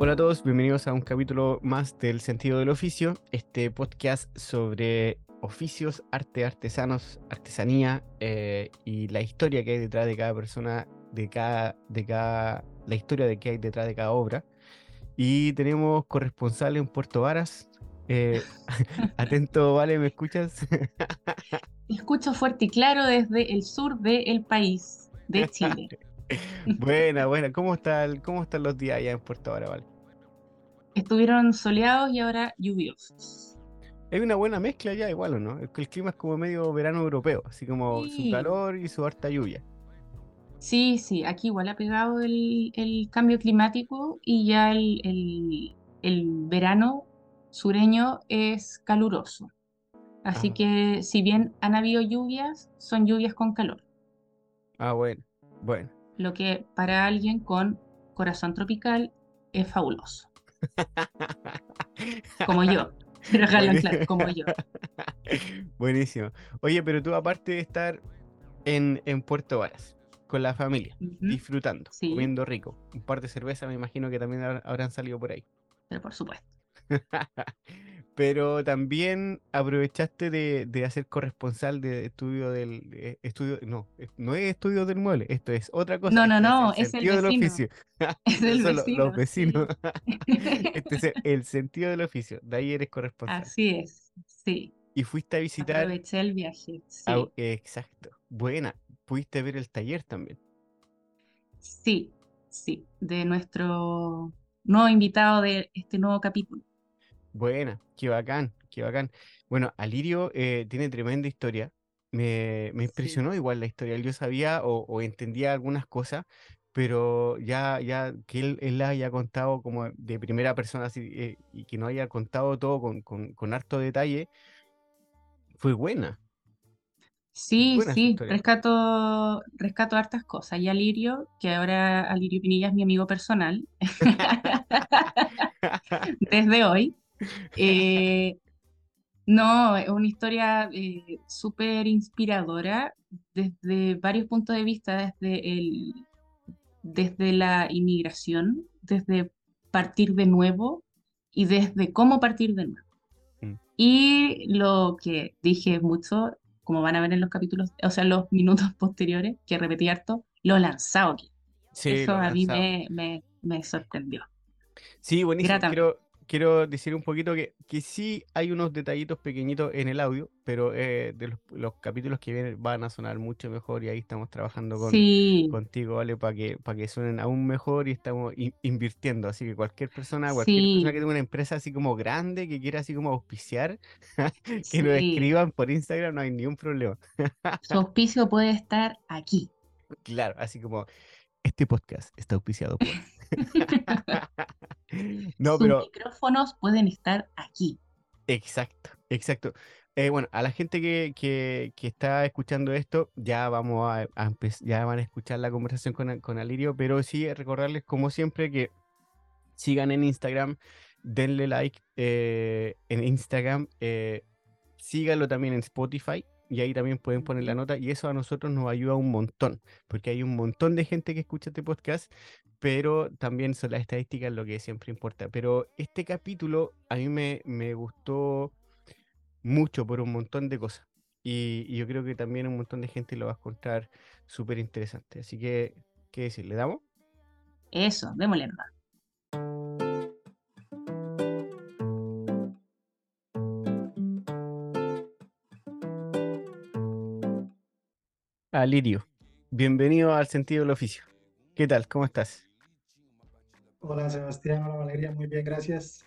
Hola a todos, bienvenidos a un capítulo más del Sentido del Oficio, este podcast sobre oficios, arte, artesanos, artesanía eh, y la historia que hay detrás de cada persona, de cada, de cada, la historia de que hay detrás de cada obra. Y tenemos corresponsales en Puerto Varas. Eh, atento, Vale, ¿me escuchas? Escucho fuerte y claro desde el sur del país, de Chile. buena, buena. ¿Cómo, está ¿Cómo están los días allá en Puerto Vara, Vale? Estuvieron soleados y ahora lluviosos. Hay una buena mezcla ya igual, ¿o no? El, el clima es como medio verano europeo, así como su calor y su harta lluvia. sí, sí, aquí igual ha pegado el, el cambio climático y ya el verano sureño es caluroso. Así Ah, que si bien han habido lluvias, son lluvias con calor, ah, bueno, bueno. lo que para alguien con corazón tropical es fabuloso, como yo. Dejarlo en claro, como yo. Buenísimo. Oye, pero tú aparte de estar en, en Puerto Varas, con la familia, disfrutando, Sí, comiendo rico, un par de cervezas me imagino que también habrá- habrán salido por ahí. pero por supuesto. Pero también aprovechaste de, de hacer corresponsal de estudio del eh, estudio, no, no es estudio del mueble, esto es otra cosa, No, no, esto es no, el es el sentido del vecino. oficio. Es el lo- los vecino, vecinos. Este es el, el sentido del oficio, de ahí eres corresponsal. Así es, sí. Y fuiste a visitar, Aproveché el viaje, a- sí, exacto, buena, pudiste ver el taller también. sí, sí, de nuestro nuevo invitado de este nuevo capítulo. Buena, qué bacán, qué bacán. Bueno, Alirio eh, tiene tremenda historia. Me, me Sí, impresionó igual la historia. Yo sabía o, o entendía algunas cosas, pero ya, ya que él, él la haya contado como de primera persona así, eh, y que no haya contado todo con, con, con harto detalle, fue buena, sí, buena sí, rescato, rescato hartas cosas. Y Alirio, que ahora Alirio Pinilla es mi amigo personal desde hoy. Eh, no, es una historia eh, súper inspiradora desde varios puntos de vista, desde el, desde la inmigración, desde partir de nuevo y desde cómo partir de nuevo. Mm. Y lo que dije mucho, como van a ver en los capítulos, o sea, en los minutos posteriores, que repetí harto, lo lanzado que. Sí, Eso lo a mí me, me, me sorprendió Sí, buenísimo. Quiero, quiero decir un poquito que, que sí hay unos detallitos pequeñitos en el audio, pero eh, de los, los capítulos que vienen van a sonar mucho mejor y ahí estamos trabajando con, Sí, contigo, ¿vale? Para que, para que suenen aún mejor y estamos in- invirtiendo. Así que cualquier persona, cualquier persona que tenga una empresa así como grande, que quiera así como auspiciar, que nos sí. escriban por Instagram, no hay ningún problema. Su auspicio puede estar aquí. Claro, así como este podcast está auspiciado por. No, Sus pero micrófonos pueden estar aquí. Exacto, exacto. Eh, bueno, a la gente que, que, que está escuchando esto, ya vamos a, a ya van a escuchar la conversación con, con Alirio, pero sí recordarles como siempre que sigan en Instagram, denle like eh, en Instagram, eh, síganlo también en Spotify y ahí también pueden poner la nota y eso a nosotros nos ayuda un montón, porque hay un montón de gente que escucha este podcast, pero también son las estadísticas lo que siempre importa. Pero este capítulo a mí me, me gustó mucho por un montón de cosas y, y yo creo que también un montón de gente lo va a encontrar súper interesante. Así que, ¿qué decir? ¿Le damos? Eso, démosle nomás. Alirio, bienvenido al sentido del oficio. ¿Qué tal? ¿Cómo estás? Hola Sebastián, hola Valeria, muy bien, gracias.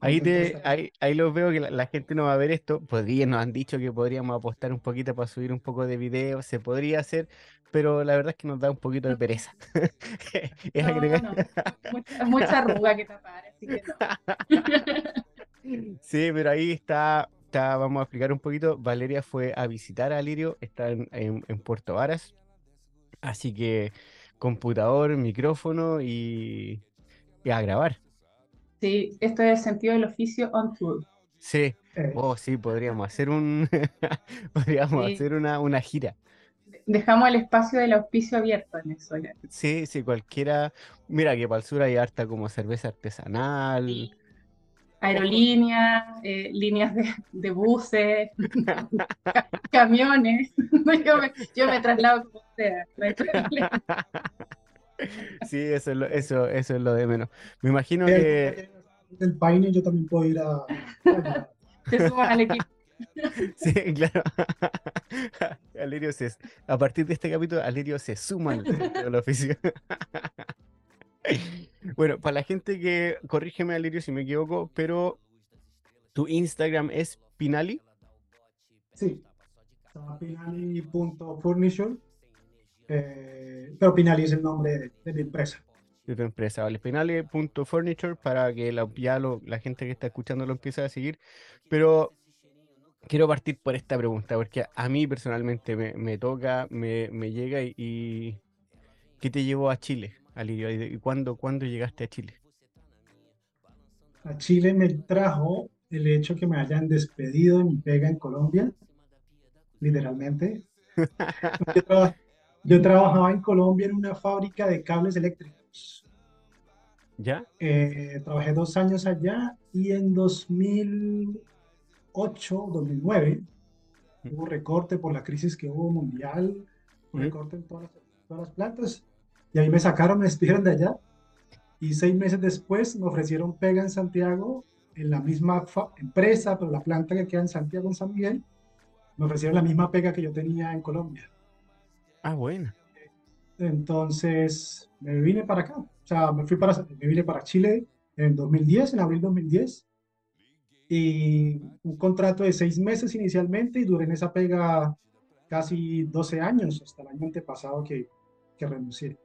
Ahí, te, ahí, ahí los veo que la, la gente no va a ver esto. Podría, nos han dicho que podríamos apostar un poquito para subir un poco de video. Se podría hacer, pero la verdad es que nos da un poquito de pereza. Es No, no, mucha, mucha arruga que tapar, así que no. Sí, pero ahí está está, vamos a explicar un poquito. Valeria fue a visitar a Lirio, está en, en- en Puerto Varas. Así que computador, micrófono y, y a grabar. Sí, esto es el sentido del oficio on tour. Sí, Eh, oh, sí, podríamos hacer un podríamos Sí. hacer una, una gira. Dejamos el espacio del auspicio abierto en eso. Sí, sí, cualquiera. Mira que para el sur hay harta como cerveza artesanal. Aerolíneas, eh, líneas de, de buses, ca- camiones. Yo me, yo me traslado como sea. Sí, eso es lo, eso, eso es lo de menos. Me imagino que del Paine yo también puedo ir a. Te sumas al equipo. sí, claro. Alirio se, a partir de este capítulo, Alirio se suma al oficio. Bueno, para la gente que, corrígeme Alirio si me equivoco, pero tu Instagram es Pinali. Sí, pinali.furniture, eh, pero Pinali es el nombre de, de mi empresa. de tu empresa, ¿vale? Penale.furniture para que la, ya lo- la gente que está escuchando lo empiece a seguir. Pero quiero partir por esta pregunta, porque a mí personalmente me, me toca, me, me llega y, y ¿qué te llevó a Chile, Alirio? ¿Y cuándo, cuándo llegaste a Chile? A Chile me trajo el hecho que me hayan despedido de mi pega en Colombia, literalmente. Yo, traba- yo trabajaba en Colombia en una fábrica de cables eléctricos. ¿Ya? Eh, trabajé dos años allá y en 2008, 2009 hubo recorte por la crisis que hubo mundial, Ujú. recorte en todas las, todas las plantas y ahí me sacaron, me despidieron de allá y seis meses después me ofrecieron pega en Santiago en la misma empresa, pero la planta que queda en Santiago, en San Miguel, me ofrecieron la misma pega que yo tenía en Colombia. Ah, bueno. Entonces me vine para acá, o sea, me fui para, me vine para Chile en 2010, en abril 2010, y un contrato de seis meses inicialmente y duré en esa pega casi 12 años, hasta el año antepasado que, que renuncié.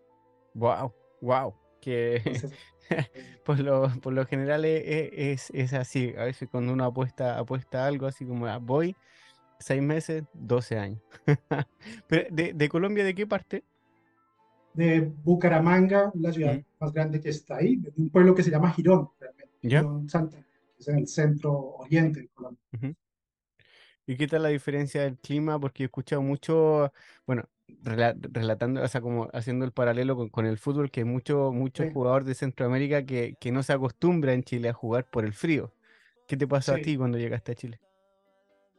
Wow, wow. Que Entonces, por lo, por lo general e- e- es, es así. A veces cuando uno apuesta, apuesta a algo así como "Ah, voy, seis meses, 12 años. Pero de, de Colombia, ¿de qué parte? de Bucaramanga, la ciudad más grande que está ahí, de un pueblo que se llama Girón, realmente. Girón Santa, que es en el centro oriente de Colombia. ¿Y qué tal la diferencia del clima? Porque he escuchado mucho, bueno, rela- relatando, o sea, como haciendo el paralelo con, con el fútbol, que hay mucho, muchos Sí. jugadores de Centroamérica que, que no se acostumbra en Chile a jugar por el frío. ¿Qué te pasó a Sí. ti cuando llegaste a Chile?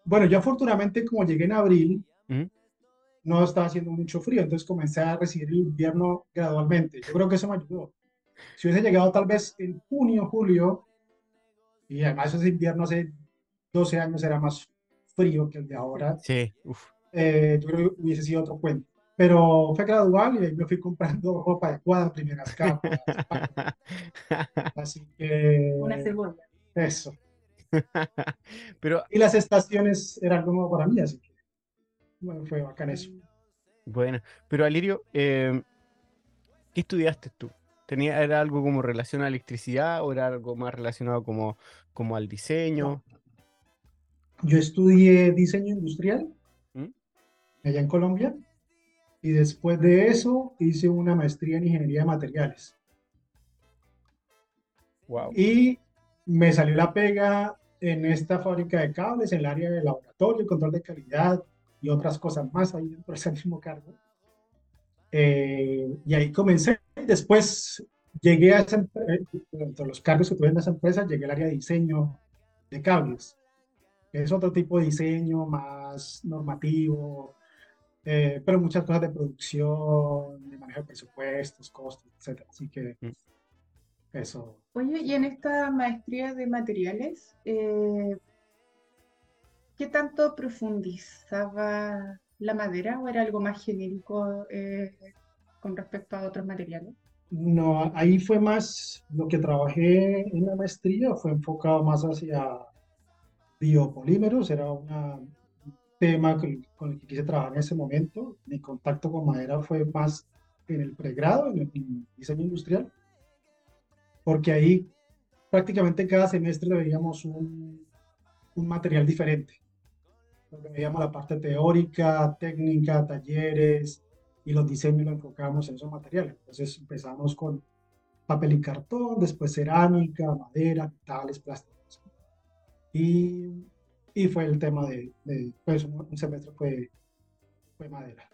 Bueno, yo afortunadamente como llegué en abril, Ujú. no estaba haciendo mucho frío, entonces comencé a recibir el invierno gradualmente. Yo creo que eso me ayudó. Si hubiese llegado tal vez en junio, julio, y además ese invierno hace 12 años era más frío que el de ahora, Sí, uf. eh, yo creo que hubiese sido otro cuento. Pero fue gradual y ahí me fui comprando ropa adecuada, primeras capas, así que Una cebolla. eso. Pero Y las estaciones eran como para mí, así que bueno, fue bacán eso. Bueno, pero Alirio, eh, ¿qué estudiaste tú? ¿Tenía, era algo como relación a la electricidad o era algo más relacionado como, como al diseño? Yo estudié diseño industrial ¿Mm? allá en Colombia y después de eso hice una maestría en ingeniería de materiales Wow. y me salió la pega en esta fábrica de cables en el área de laboratorio, control de calidad y otras cosas más ahí dentro de ese mismo cargo. Eh, y ahí comencé. Después llegué a esa, eh, los cargos que tuve en esa empresa, llegué al área de diseño de cables. Es otro tipo de diseño más normativo, eh, pero muchas cosas de producción, de manejo de presupuestos, costos, etc. Así que Mm. eso. Oye, y en esta maestría de materiales, eh, ¿qué tanto profundizaba la madera o era algo más genérico eh, con respecto a otros materiales? No, ahí fue más lo que trabajé en la maestría, fue enfocado más hacia biopolímeros, era un tema con, el que quise trabajar en ese momento. Mi contacto con madera fue más en el pregrado, en el en diseño industrial, porque ahí prácticamente cada semestre veíamos un, un material diferente. Donde veíamos la parte teórica, técnica, talleres y los diseños lo enfocamos en esos materiales. Entonces empezamos con papel y cartón, después cerámica, madera, metales, plásticos. Y, y fue el tema de, de pues un, semestre fue, fue madera.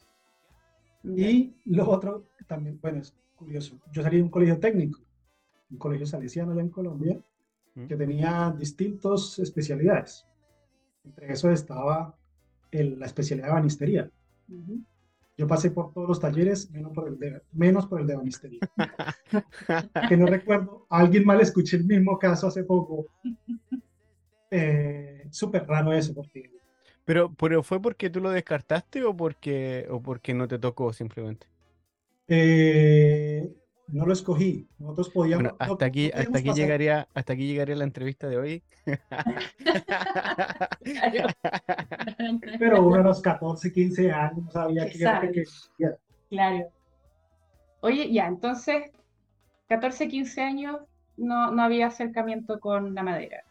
Y lo otro también, bueno, es curioso. Yo salí de un colegio técnico, un colegio salesiano allá en Colombia, que tenía distintas especialidades. Entre eso estaba el, la especialidad de banistería. Yo pasé por todos los talleres, menos por el de, menos por el de banistería. que no recuerdo, alguien mal escuché el mismo caso hace poco. Eh, Súper raro eso, porque... Pero, pero ¿fue porque tú lo descartaste o porque, o porque no te tocó simplemente? Eh, no lo escogí. Nosotros podíamos. hasta aquí, hasta aquí llegaría, hasta aquí llegaría la entrevista de hoy. Pero uno a los 14, 15 años sabía que era que Claro. Oye, ya, entonces, 14, 15 años no, no había acercamiento con la madera.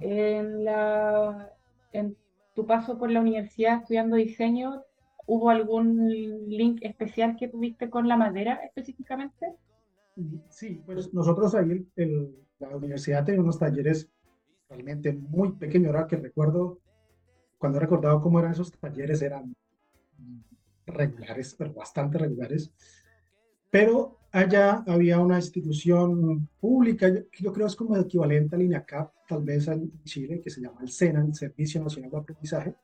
En, la, en tu paso por la universidad estudiando diseño, ¿Hubo algún link especial que tuviste con la madera específicamente? Sí, pues nosotros ahí en la universidad tenía unos talleres realmente muy pequeños. Ahora que recuerdo, cuando he recordado cómo eran esos talleres, eran regulares, pero bastante regulares. Pero allá había una institución pública, que yo creo es como el equivalente al INACAP, tal vez en Chile, que se llama el SENA, el Servicio Nacional de Aprendizaje,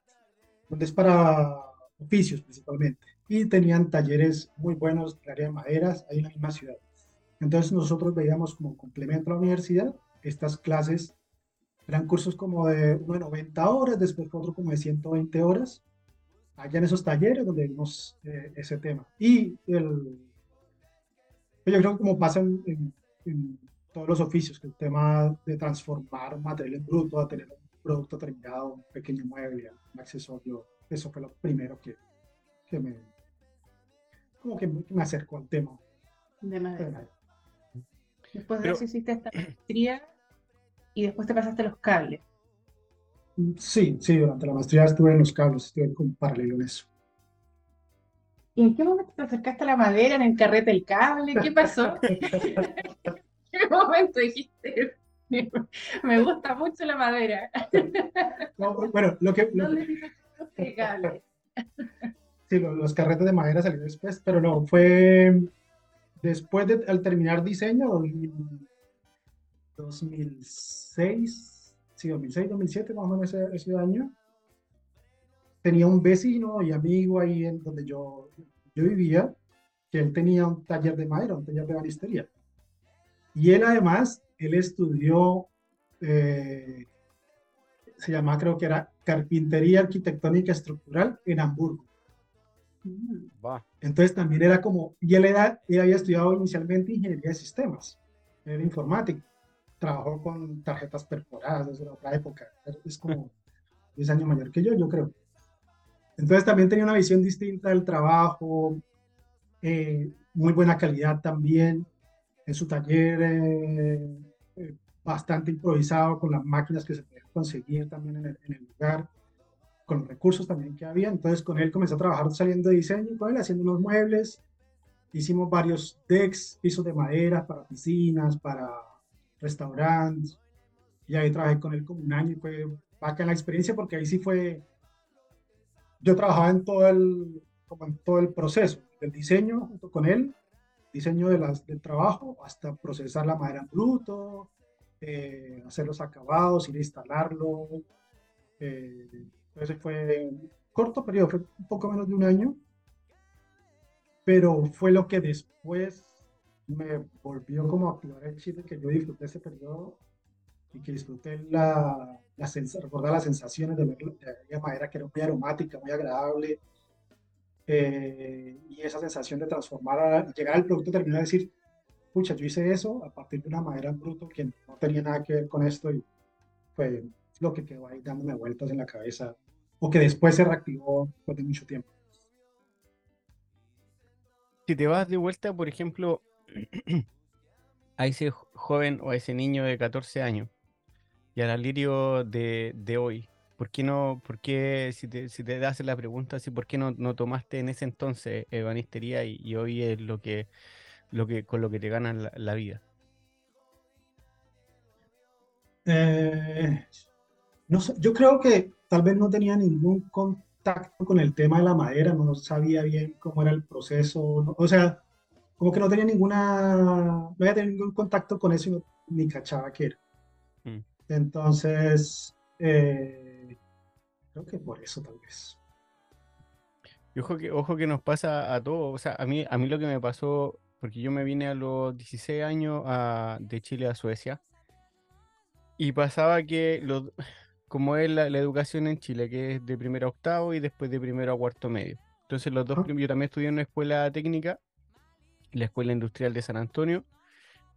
donde es para oficios principalmente, y tenían talleres muy buenos de área de maderas ahí en la misma ciudad. Entonces nosotros veíamos como complemento a la universidad estas clases, eran cursos como de, uno de 90 horas, después otro como de 120 horas, allá en esos talleres donde vimos eh, ese tema. Y el, yo creo que como pasa en, todos los oficios, que el tema de transformar material en bruto a tener un producto terminado, un pequeño mueble, un accesorio eso fue lo primero que, que me, como que me acercó al tema. De madera. Después de eso hiciste esta maestría y después te pasaste los cables. Mm, sí, sí, durante la maestría estuve en los cables, estuve con paralelo en eso. ¿Y en qué momento te acercaste a la madera, en el carrete del cable? ¿Qué pasó? ¿En qué momento dijiste, me gusta mucho la madera? bueno, lo que... Sí, los, carretes de madera salieron después, pero no, fue después de, al terminar diseño, 2006, sí, 2006, 2007, más o menos ese, año, tenía un vecino y amigo ahí en donde yo, yo vivía, que él tenía un taller de madera, un taller de banistería. Y él además, él estudió eh, se llamaba, creo que era Carpintería Arquitectónica Estructural en Hamburgo. Mm. Entonces también era como, y él, era, él había estudiado inicialmente ingeniería de sistemas, era informático, trabajó con tarjetas perforadas desde otra época, es como 10 años mayor que yo, yo creo. Entonces también tenía una visión distinta del trabajo, eh, muy buena calidad también en su taller, eh, eh, bastante improvisado con las máquinas que se conseguir también en el, lugar, con los recursos también que había. Entonces con él comencé a trabajar saliendo de diseño, con él haciendo unos muebles, hicimos varios decks, pisos de madera para piscinas, para restaurantes, y ahí trabajé con él como un año y fue en la experiencia porque ahí sí fue, yo trabajaba en todo el, como en todo el proceso del diseño junto con él, diseño de las, del trabajo, hasta procesar la madera en bruto, eh, hacer los acabados, ir a instalarlo. Eh, ese fue un corto periodo, fue un poco menos de un año, pero fue lo que después me volvió como a activar el chiste que yo disfruté ese periodo y que disfruté la, la recordar las sensaciones de ver la madera que era muy aromática, muy agradable. Eh, y esa sensación de transformar, llegar al producto terminado y decir, pucha, yo hice eso a partir de una madera en bruto que no tenía nada que ver con esto y fue lo que quedó ahí dándome vueltas en la cabeza o que después se reactivó después de mucho tiempo. Si te vas de vuelta, por ejemplo, a ese joven o a ese niño de 14 años y al Alirio de, de hoy? ¿Por qué no, por qué, si te, si te haces la pregunta, si por qué no, no tomaste en ese entonces ebanistería y, y hoy es lo que, lo que, con lo que te ganas la, la vida? Eh, no yo creo que tal vez no tenía ningún contacto con el tema de la madera, no sabía bien cómo era el proceso, no- o sea, como que no tenía ninguna, no había tenido ningún contacto con eso ni cachaba qué era. Mm. Entonces, eh, creo que por eso tal vez. Y ojo que, ojo que nos pasa a todos. O sea, a mí, a mí lo que me pasó, porque yo me vine a los 16 años a- de Chile a Suecia, y pasaba que los, como es la, la educación en Chile, que es de primero a octavo y después de primero a cuarto medio. Entonces los dos, Ah. yo también estudié en una escuela técnica, la Escuela Industrial de San Antonio,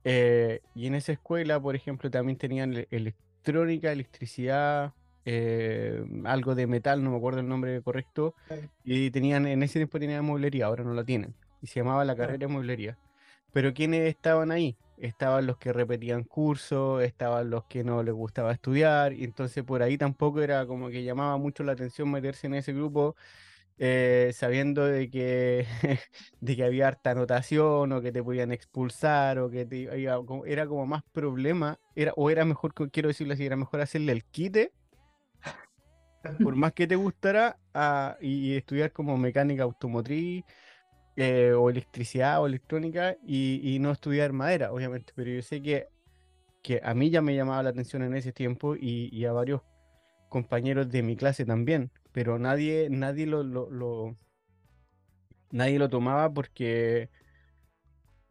eh, y en esa escuela, por ejemplo, también tenían ele- electrónica, electricidad, eh, algo de metal, no me acuerdo el nombre correcto, y tenían, en ese tiempo tenían mueblería, ahora no la tienen. Y se llamaba la carrera de mueblería. Pero ¿quiénes estaban ahí? Estaban los que repetían cursos, estaban los que no les gustaba estudiar, y entonces por ahí tampoco era como que llamaba mucho la atención meterse en ese grupo, eh, sabiendo de que, de que había harta anotación, o que te podían expulsar, o que te era como más problema, era, o era mejor, quiero decirlo así, era mejor hacerle el quite por más que te gustara, a- y, y estudiar como mecánica automotriz, eh, o electricidad o electrónica, y, y no estudiar madera, obviamente. Pero yo sé que, que a mí ya me llamaba la atención en ese tiempo y, y a varios compañeros de mi clase también, pero nadie, nadie lo, lo, lo- nadie lo tomaba porque,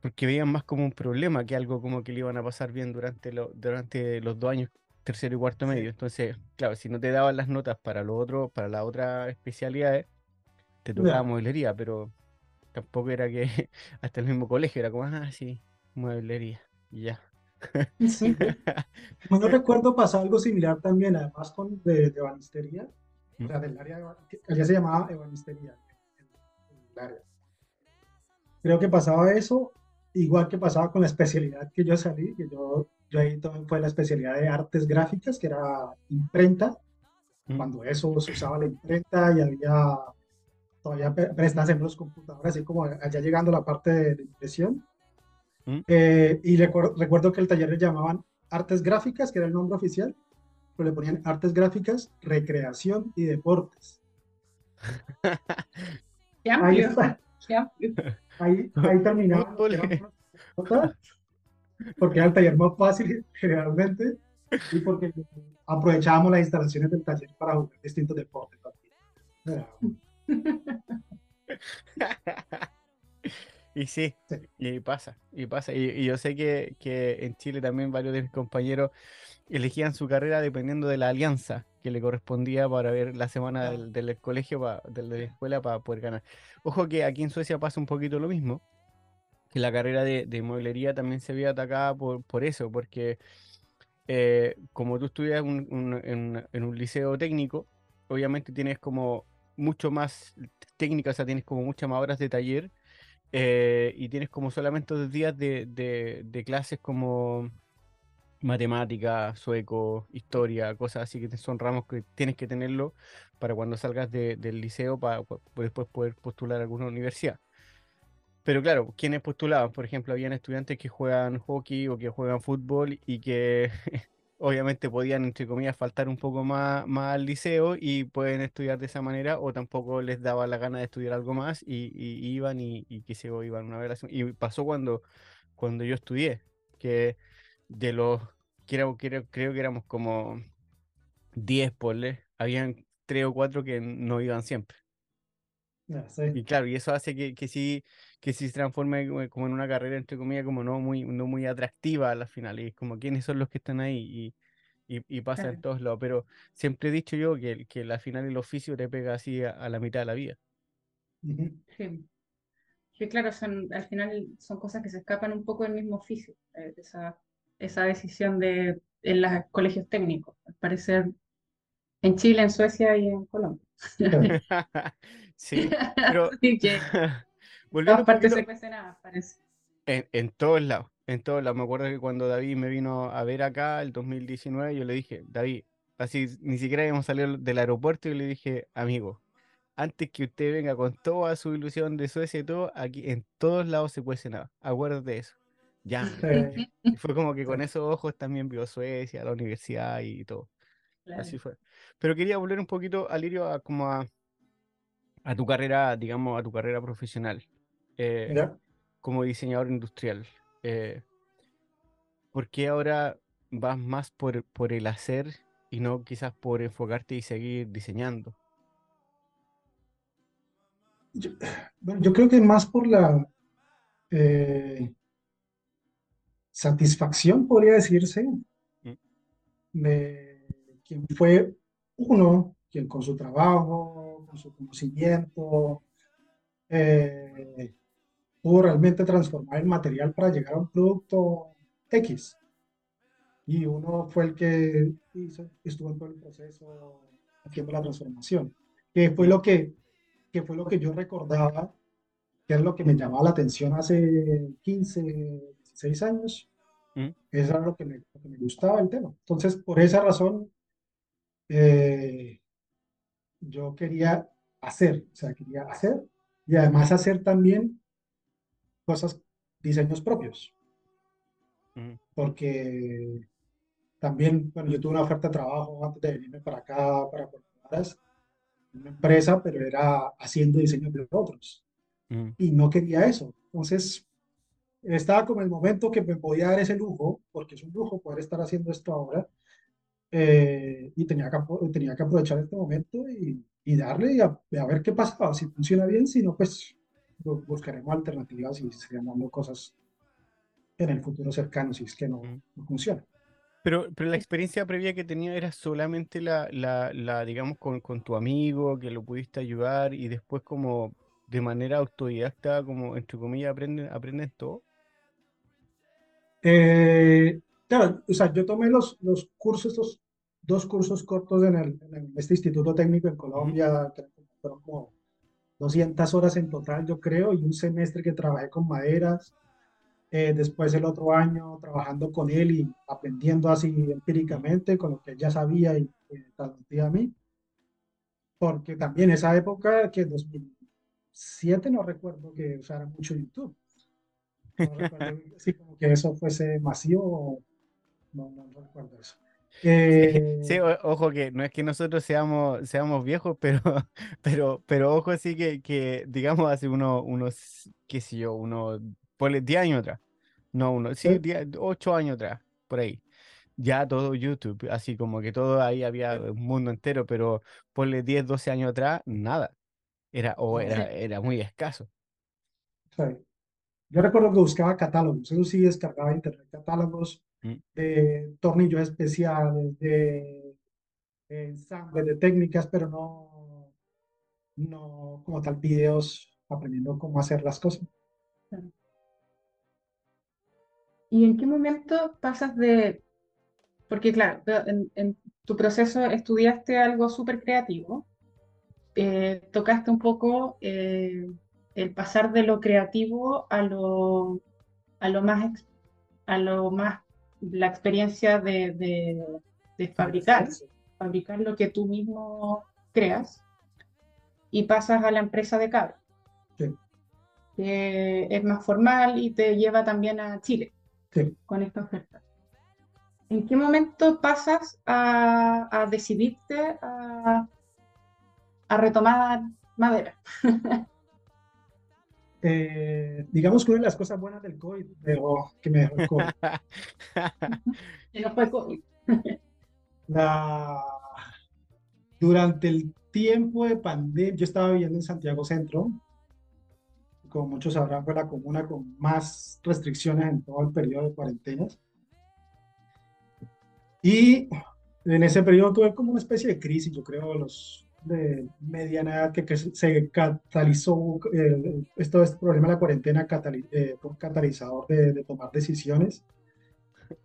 porque veían más como un problema que algo como que le iban a pasar bien durante, lo- durante los dos años, tercero y cuarto medio. Entonces, claro, si no te daban las notas para lo otro, para las otras especialidades, te tocaba Ya. mueblería, pero tampoco era que hasta el mismo colegio era como, ah, sí, mueblería, y ya. Sí. Como no recuerdo pasar algo similar también, además con de, de ebanistería, Mm. O sea, del área, allá se llamaba ebanistería, el área. Creo que pasaba eso, igual que pasaba con la especialidad que yo salí, que yo, yo ahí también fue la especialidad de artes gráficas, que era imprenta, cuando eso se usaba la imprenta y había todavía prestas en los computadores, así como allá llegando la parte de, de impresión. Mm. Eh, y recuerdo, recuerdo que el taller le llamaban artes gráficas, que era el nombre oficial, pero le ponían artes gráficas, recreación y deportes. Qué Ahí amplio, está, qué amplio. ahí, ahí notas, Porque era el taller más fácil generalmente y porque aprovechábamos las instalaciones del taller para jugar distintos deportes. Y sí, Sí. y pasa, y pasa. Y, y yo sé que, que en Chile también varios de mis compañeros elegían su carrera dependiendo de la alianza que le correspondía para ver la semana del, del colegio, pa- de la escuela para poder ganar. Ojo que aquí en Suecia pasa un poquito lo mismo, que la carrera de, de mueblería también se ve atacada por, por eso, porque eh, como tú estudias un- un- en, en un liceo técnico, obviamente tienes como mucho más técnica, o sea, tienes como muchas más horas de taller eh, y tienes como solamente dos días de, de- de clases como matemática, sueco, historia, cosas así que son ramos que tienes que tenerlo para cuando salgas de- del liceo para después poder postular a alguna universidad. Pero claro, quienes postulaban, por ejemplo, habían estudiantes que juegan hockey o que juegan fútbol y que obviamente podían, entre comillas, faltar un poco más, más al liceo y pueden estudiar de esa manera o tampoco les daba la gana de estudiar algo más y, y iban y, y que iban una sema- Y pasó cuando, cuando yo estudié, que de los, que era- que era- creo que éramos como 10 ponle, habían 3 o 4 que no iban siempre. sí. Y claro, y eso hace que, que sí, que sí se transforme como en una carrera, entre comillas, como no muy, no muy atractiva a la final. Y es como quiénes son los que están ahí y, y, y pasa en todos lados. Pero siempre he dicho yo que, que la final el oficio te pega así a, a la mitad de la vida. Sí. Sí, claro, son, al final son cosas que se escapan un poco del mismo oficio, eh, esa, esa decisión de en los colegios técnicos, al parecer en Chile, en Suecia y en Colombia. Sí, pero que volviendo partes poquito, se cuece nada, parece. en, en todos lados, En todos lados. Me acuerdo que cuando David me vino a ver acá, el 2019, yo le dije, David, así ni siquiera habíamos salido del aeropuerto y le dije, amigo, antes que usted venga con toda su ilusión de Suecia y todo, aquí en todos lados se puede cenar. Acuérdate de eso. Ya. Sí. Y fue como que con esos ojos también vio Suecia, la universidad y todo. Claro. Así fue. Pero quería volver un poquito, Alirio, a como a, a tu carrera, digamos, a tu carrera profesional. Eh, ¿Ya? como diseñador industrial. Eh, ¿por qué ahora vas más por, por el hacer y no quizás por enfocarte y seguir diseñando? Yo, bueno, yo creo que más por la eh, satisfacción, podría decirse, de quien fue uno, quien con su trabajo, con su conocimiento, eh, pudo realmente transformar el material para llegar a un producto X. Y uno fue el que hizo, estuvo en todo el proceso haciendo la transformación, que fue lo que, que fue lo que yo recordaba, que es lo que me llamaba la atención hace 15, 16 años. ¿Mm? Eso era lo que me, lo que me gustaba el tema. Entonces, por esa razón, eh, yo quería hacer, o sea, quería hacer y además hacer también cosas, diseños propios, Ujú, porque también, bueno, yo tuve una oferta de trabajo antes de venirme para acá, para una empresa, pero era haciendo diseños de otros ujú, y no quería eso. Entonces, estaba como el momento que me podía dar ese lujo, porque es un lujo poder estar haciendo esto ahora, eh, y tenía que, tenía que aprovechar este momento y, y darle y a, a ver qué pasaba, si funciona bien, si no, pues bu- buscaremos alternativas y seguirán dando cosas en el futuro cercano, si es que no, no funciona. Pero, pero la experiencia previa que tenía era solamente la, la, la, digamos, con, con tu amigo, que lo pudiste ayudar y después como de manera autodidacta, como entre comillas, aprenden, aprenden todo. Eh, claro, o sea, yo tomé los, los cursos, estos dos cursos cortos en, el, en este instituto técnico en Colombia, que fueron como 200 horas en total, yo creo, y un semestre que trabajé con maderas. Eh, después el otro año trabajando con él y aprendiendo así empíricamente con lo que él ya sabía y eh, transmitía a mí. Porque también esa época, que 2007, no recuerdo que usara mucho YouTube. No recuerdo si como que eso fuese masivo, no, no, no recuerdo eso. Sí, Eh, sí, o- ojo que no es que nosotros seamos, seamos viejos, pero, pero, pero ojo sí que, que digamos hace unos, unos, qué sé yo, unos, ponle 10 años atrás. No, uno, sí, Sí. 10, 8 años atrás, por ahí. Ya todo YouTube, así como que todo ahí había un mundo entero, pero ponle 10, 12 años atrás, nada. Era, o era, era muy escaso. sí. Yo recuerdo que buscaba catálogos, eso sí descargaba de internet catálogos Mm. de tornillos especiales, de de ensambles, de técnicas, pero no, no como tal videos aprendiendo cómo hacer las cosas. ¿Y en qué momento pasas de, porque claro, en tu proceso estudiaste algo súper creativo, eh, tocaste un poco eh, el pasar de lo creativo a lo, a lo más, a lo más, la experiencia de, de, de fabricar, fabricar lo que tú mismo creas y pasas a la empresa de cable, Sí. que es más formal y te lleva también a Chile Sí. con esta oferta. ¿En qué momento pasas a, a decidirte a, a retomar madera? Eh, digamos que una de las cosas buenas del COVID, pero que me dejó el COVID, no fue COVID. la, durante el tiempo de pandemia, yo estaba viviendo en Santiago Centro, como muchos sabrán, fue la comuna con más restricciones en todo el periodo de cuarentenas. Y en ese periodo tuve como una especie de crisis, yo creo, los de mediana edad, que, que se catalizó, eh, esto es problema de la cuarentena, catali- eh, catalizador de, de tomar decisiones.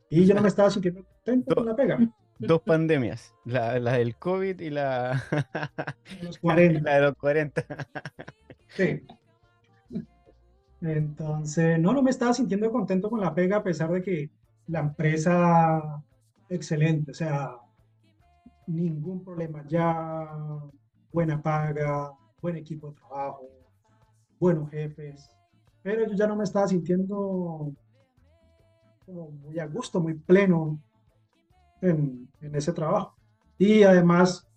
Y yo no me estaba sintiendo contento con la pega. Dos pandemias, la, la del COVID y la, los 40. la de los 40. Sí. Entonces, no, no me estaba sintiendo contento con la pega a pesar de que la empresa, excelente, o sea, ningún problema ya, buena paga, buen equipo de trabajo, buenos jefes, pero yo ya no me estaba sintiendo como muy a gusto, muy pleno en, en ese trabajo. Y además,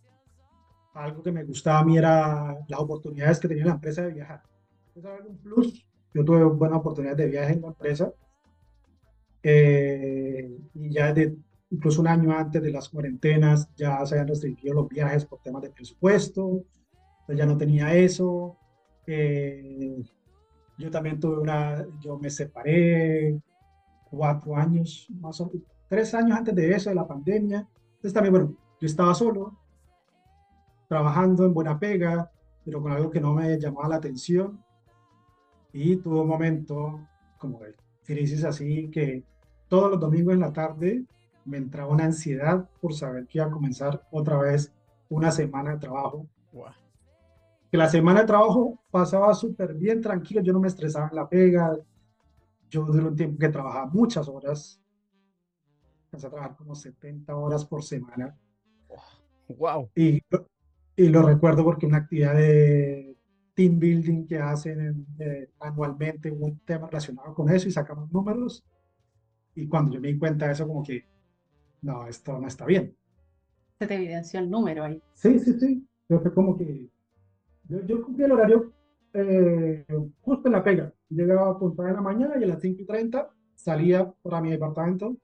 algo que me gustaba a mí era las oportunidades que tenía la empresa de viajar. Eso era un plus. Yo tuve buenas oportunidades de viaje en la empresa. Eh, y ya desde incluso un año antes de las cuarentenas ya se habían restringido los viajes por temas de presupuesto. Entonces ya no tenía eso. Eh, yo también tuve una, yo me separé cuatro años, más o menos, tres años antes de eso, de la pandemia. Entonces también, bueno, yo estaba solo, trabajando en buena pega, pero con algo que no me llamaba la atención. Y tuve un momento como de crisis así que todos los domingos en la tarde me entraba una ansiedad por saber que iba a comenzar otra vez una semana de trabajo. Que la semana de trabajo pasaba súper bien, tranquilo, yo no me estresaba en la pega. Yo durante un tiempo que trabajaba muchas horas, empecé a trabajar como 70 horas por semana. Wow. Y y lo recuerdo porque una actividad de team building que hacen eh, anualmente, un tema relacionado con eso y sacamos números. Y cuando yo me di cuenta de eso, como que, no, esto no está bien. Se te evidenció el número ahí. Sí, sí, sí. Yo fue como que, yo, yo cumplí el horario eh, justo en la pega. Llegaba a punta de la mañana y a las 5 y 30 salía para mi departamento,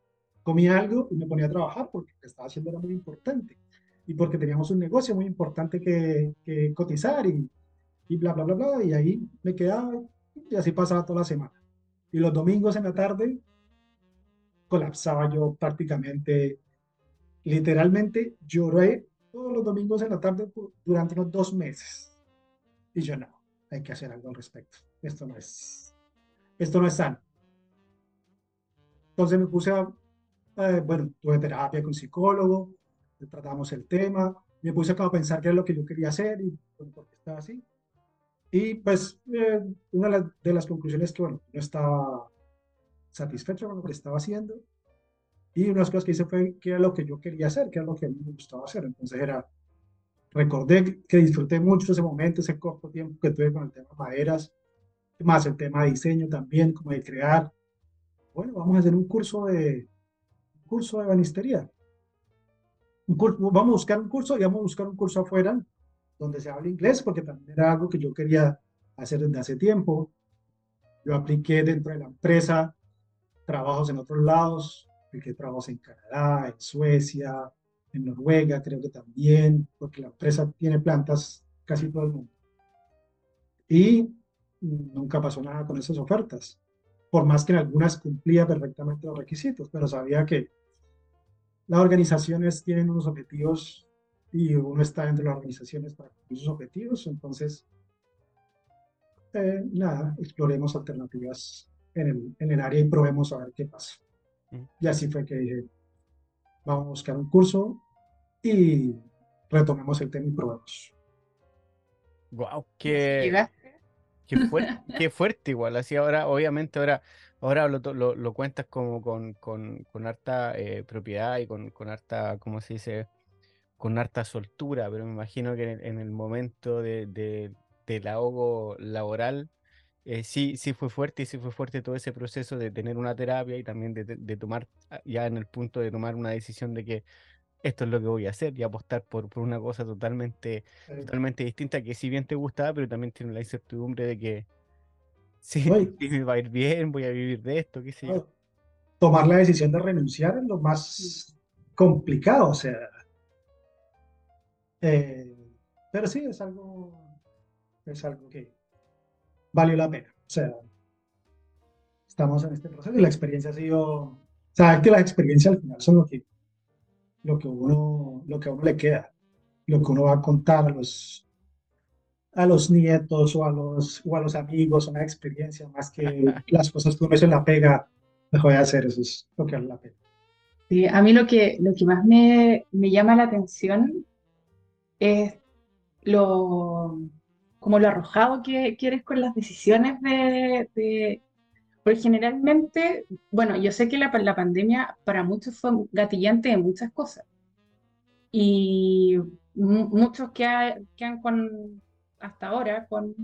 comía algo y me ponía a trabajar porque lo que estaba haciendo era muy importante y porque teníamos un negocio muy importante que, que cotizar y, y, bla, bla, bla, bla, y ahí me quedaba y así pasaba toda la semana. Y los domingos en la tarde colapsaba yo prácticamente, literalmente lloré todos los domingos en la tarde durante unos dos meses. Y yo no, hay que hacer algo al respecto. Esto no es, esto no es sano. Entonces me puse a, eh, bueno, tuve terapia con psicólogo, tratamos el tema, me puse a pensar qué es lo que yo quería hacer y por qué estaba así. Y pues eh, una de las, conclusiones que, bueno, no estaba satisfecho con lo que estaba haciendo. Y una de las cosas que hice fue qué era lo que yo quería hacer, qué era lo que a mí me gustaba hacer. Entonces era, recordé que disfruté mucho ese momento, ese corto tiempo que tuve con el tema maderas, más el tema de diseño también, como de crear. Bueno, vamos a hacer un curso de, un curso de banistería vamos a buscar un curso y vamos a buscar un curso afuera donde se hable inglés, porque también era algo que yo quería hacer desde hace tiempo. Yo apliqué dentro de la empresa trabajos en otros lados, apliqué trabajos en Canadá, en Suecia, en Noruega, creo que también, porque la empresa tiene plantas casi todo el mundo. Y nunca pasó nada con esas ofertas, por más que en algunas cumplía perfectamente los requisitos, pero sabía que las organizaciones tienen unos objetivos y uno está entre las organizaciones para cumplir sus objetivos, entonces, eh, nada, exploremos alternativas en el, en el área y probemos a ver qué pasa. Mm. Y así fue que dije, vamos a buscar un curso y retomemos el tema y probemos. Wow, qué, qué, fuerte, qué fuerte igual. Así ahora, obviamente ahora Ahora lo, lo, lo cuentas como con, con, con harta eh, propiedad y con, con harta, ¿cómo se dice? Con harta soltura, pero me imagino que en, el momento de, de, del ahogo laboral, eh, sí, sí fue fuerte y sí fue fuerte todo ese proceso de tener una terapia y también de, de, tomar, ah, ya en el punto de tomar una decisión de que esto es lo que voy a hacer y apostar por, por una cosa totalmente, totalmente distinta que si bien te gustaba, pero también tiene la incertidumbre de que Sí, me va a ir bien, voy a vivir de esto, qué sé yo. Tomar la decisión de renunciar es lo más complicado, o sea. Eh, pero sí, es algo, es algo que valió la pena. O sea, estamos en este proceso y la experiencia ha sido, sabes que las experiencias al final son lo que, lo que uno, lo que a uno le queda, lo que uno va a contar a los a los nietos o a los, o a los amigos una experiencia más que las cosas que uno en la pega dejó de hacer, eso es lo que vale la pena. Sí, a mí lo que, lo que más me, me llama la atención es lo, como lo arrojado que, eres con las decisiones de, de, Porque generalmente, bueno, yo sé que la, la pandemia para muchos fue gatillante de muchas cosas. Y muchos que, han con, hasta ahora con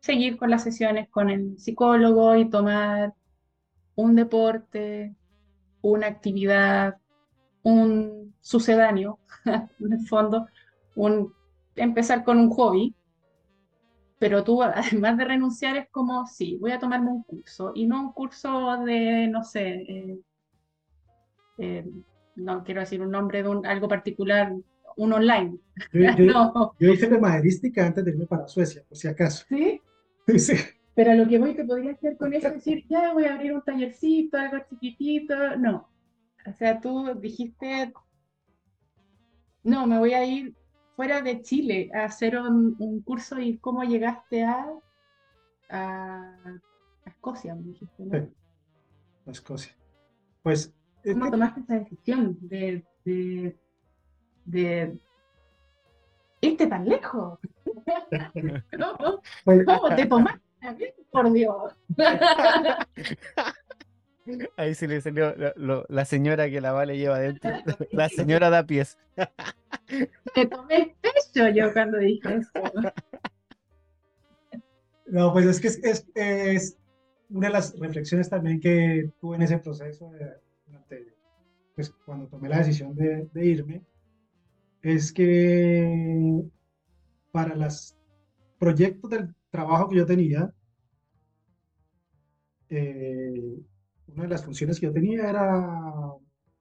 seguir con las sesiones con el psicólogo y tomar un deporte, una actividad, un sucedáneo, en el fondo, un, empezar con un hobby, pero tú además de renunciar es como, sí, voy a tomarme un curso, y no un curso de, no sé, eh, eh, no quiero decir un nombre de un, algo particular, un online. Yo, hice de maderística antes de irme para Suecia, por si acaso. ¿Sí? sí. Pero lo que voy que podría hacer con eso es decir, ya voy a abrir un tallercito, algo chiquitito. No. O sea, tú dijiste, no, me voy a ir fuera de Chile a hacer un, curso y cómo llegaste a, a, Escocia, me dijiste, ¿no? a Escocia. Pues. ¿Cómo tomaste esa decisión de, de, de irte tan lejos? Pues, ¿Cómo te tomaste? Por Dios. Ahí se le salió la señora que la vale lleva adentro. La señora da pies. Me tomé el pecho yo cuando dije eso. No, pues es que es, es, una de las reflexiones también que tuve en ese proceso, pues, cuando tomé la decisión de, de irme, es que para los proyectos del trabajo que yo tenía, eh, una de las funciones que yo tenía era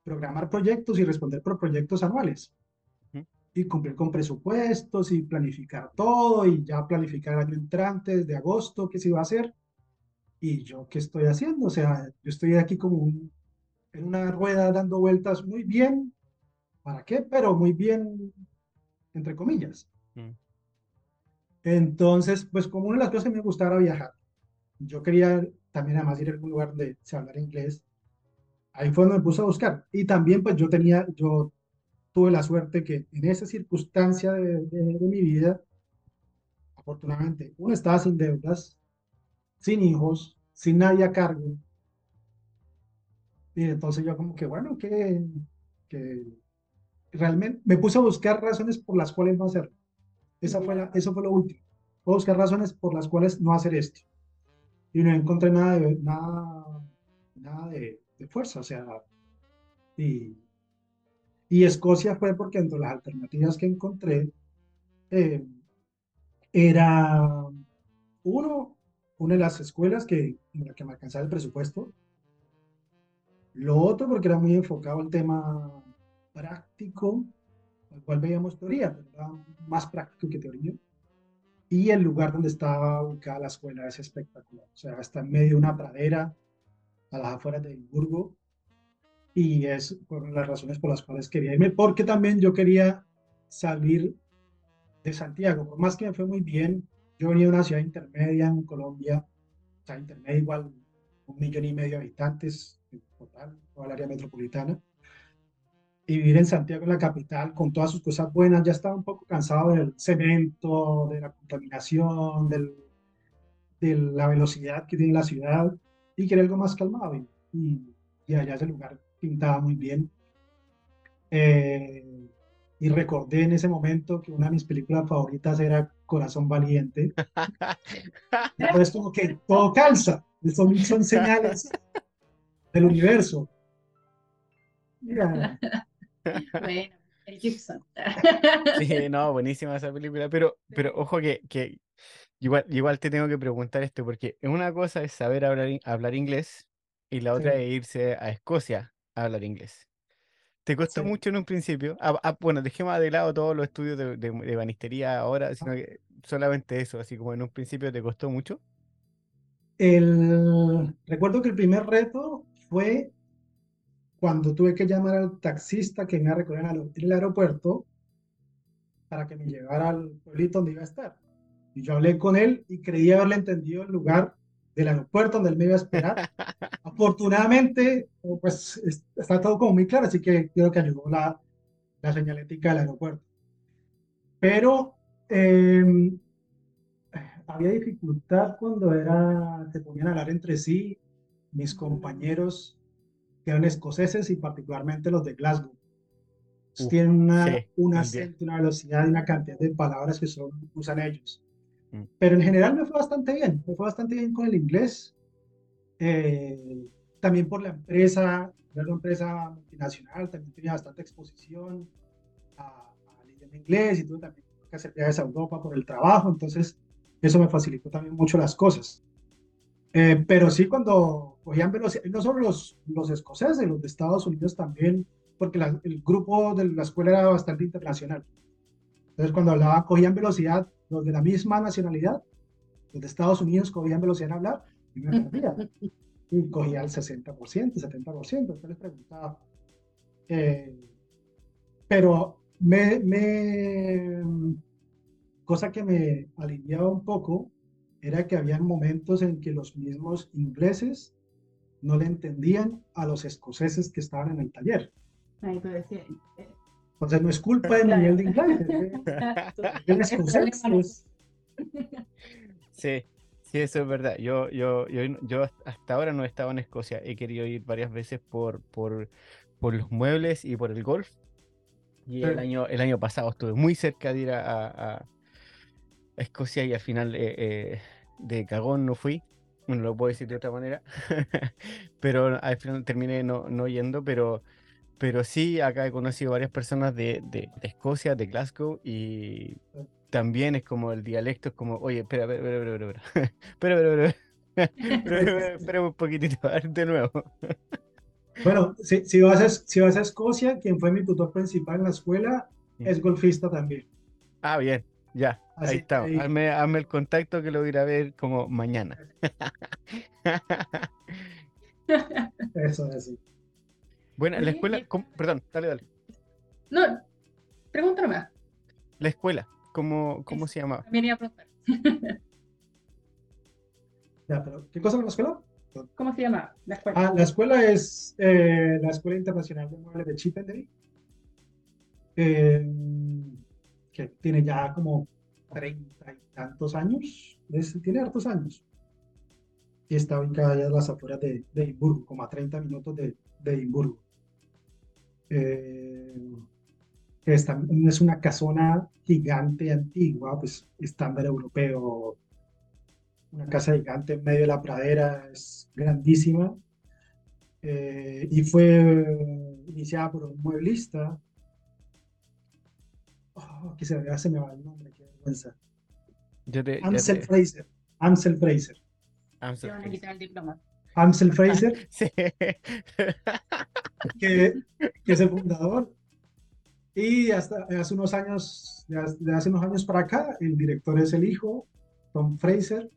programar proyectos y responder por proyectos anuales. Y cumplir con presupuestos y planificar todo y ya planificar año entrante desde agosto qué se iba a hacer. Y yo, ¿qué estoy haciendo? O sea, yo estoy aquí como en una rueda dando vueltas muy bien. ¿Para qué? Pero muy bien, entre comillas. Entonces, pues como una de las cosas que me gustaba era viajar. Yo quería también además ir a algún lugar donde se hablara inglés. Ahí fue donde me puse a buscar. Y también pues yo tenía, yo tuve la suerte que en esa circunstancia de, de, mi vida, afortunadamente, uno estaba sin deudas, sin hijos, sin nadie a cargo. Y entonces yo como que, bueno, que, que realmente me puse a buscar razones por las cuales no hacerlo. Esa fue la, eso fue lo último. Puedo buscar razones por las cuales no hacer esto y no encontré nada de, nada, nada de, fuerza, o sea, y, y, Escocia fue porque entre las alternativas que encontré eh, era, uno, una de las escuelas que, en la que me alcanzaba el presupuesto, lo otro porque era muy enfocado al tema práctico, al cual veíamos teoría, pero era más práctico que teoría y el lugar donde estaba ubicada la escuela es espectacular. O sea, está en medio de una pradera a las afueras de Edimburgo y es por las razones por las cuales quería irme, porque también yo quería salir de Santiago, por más que me fue muy bien, yo venía de una ciudad intermedia en Colombia, o sea, intermedia igual un millón y medio de habitantes en total, toda el área metropolitana, vivir en Santiago, la capital, con todas sus cosas buenas, ya estaba un poco cansado del cemento, de la contaminación, del, de la velocidad que tiene la ciudad y quería algo más calmado. Y, y allá ese lugar pintaba muy bien. Eh, y recordé en ese momento que una de mis películas favoritas era Corazón Valiente. Entonces como que todo calza, son, son señales del universo. Mira, bueno, el Gibson. Sí, no, buenísima esa película, pero, pero ojo que, que igual, igual te tengo que preguntar esto, porque una cosa es saber hablar, hablar inglés y la otra es irse a Escocia a hablar inglés. ¿Te costó mucho en un principio? Ah, ah, bueno, dejemos de lado todos los estudios de, de, banistería ahora, sino que solamente eso, así como en un principio te costó mucho. El... Recuerdo que el primer reto fue cuando tuve que llamar al taxista que me iba a recoger en el aeropuerto para que me llevara al pueblito donde iba a estar. Y yo hablé con él y creí haberle entendido el lugar del aeropuerto donde él me iba a esperar. Afortunadamente, pues está todo como muy claro, así que creo que ayudó la, la señalética del aeropuerto. Pero em, había dificultad cuando era, se ponían a hablar entre sí mis compañeros que eran escoceses y particularmente los de Glasgow. tienen una, un acento, una velocidad y una cantidad de palabras que son, usan ellos. Mm. Pero en general me fue bastante bien, me fue bastante bien con el inglés. Eh, también por la empresa, era una empresa multinacional, también tenía bastante exposición al idioma inglés y tuve también que hacer viajes a Europa por el trabajo, entonces eso me facilitó también mucho las cosas. Eh, pero sí, cuando cogían velocidad, no solo los, los escoceses, los de Estados Unidos también, porque el grupo de la escuela era bastante internacional. Entonces, cuando hablaba, cogían velocidad, los de la misma nacionalidad, los de Estados Unidos cogían velocidad en hablar, y me perdía. y cogía el 60%, 70%. Entonces les preguntaba. Eh, pero me, me, cosa que me aliviaba un poco era que había momentos en que los mismos ingleses no le entendían a los escoceses que estaban en el taller. Eh, Entonces no es culpa del nivel de inglés, es Sí, sí, eso es verdad. Yo, yo, yo, yo hasta ahora no he estado en Escocia. He querido ir varias veces por, por, por los muebles y por el golf. Y el año, el año pasado estuve muy cerca de ir a Escocia y al final eh, eh, de cagón no fui. No lo puedo decir de otra manera. pero al final terminé no, no yendo, pero, pero sí, acá he conocido varias personas de, de, Escocia, de Glasgow, y también es como el dialecto, es como, oye, espera, espera, espera, espera, espera, espera, espera, un poquitito, de nuevo. Bueno, si, si, vas a, si vas a Escocia, quien fue mi tutor principal en la escuela es golfista también. Ah, bien. Ya, ahí está. Hazme, el contacto que lo voy a ver como mañana. Eso es así. Bueno, la escuela, perdón, dale, dale. No, pregúntame más. La escuela, ¿cómo, cómo se llama? Venía a preguntar. ya, pero ¿qué cosa es la escuela? ¿Cómo se llama la escuela? Ah, la escuela es eh, la Escuela Internacional de Muebles de Chippendale. Eh, que tiene ya como treinta y tantos años, tiene hartos años. Y está ubicada ya en las afueras de, de Edimburgo, como a 30 minutos de, de Edimburgo. Eh, es una casona gigante antigua, pues estándar europeo, una casa gigante en medio de la pradera, es grandísima. Eh, y fue iniciada por un mueblista Oh, que se, se me va el nombre, qué vergüenza. Ansel Fraser. Ansel Fraser. Ansel Fraser. Ansel Fraser. que, que, es el fundador. Y hasta hace unos años, de hace unos años para acá, el director es el hijo, Tom Fraser.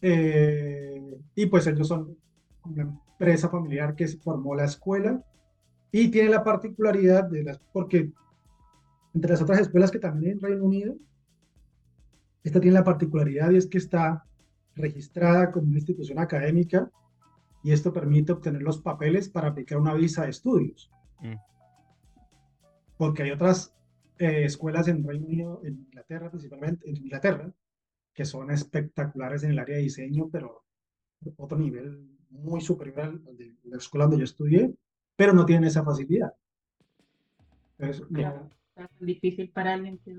Eh, y pues ellos son una empresa familiar que formó la escuela y tiene la particularidad de las, porque entre las otras escuelas que también hay en Reino Unido, esta tiene la particularidad y es que está registrada como una institución académica y esto permite obtener los papeles para aplicar una visa de estudios. Mm. Porque hay otras eh, escuelas en Reino Unido, en Inglaterra principalmente, en Inglaterra, que son espectaculares en el área de diseño, pero otro nivel muy superior al de la escuela donde yo estudié, pero no tienen esa facilidad. Entonces, difícil para alguien que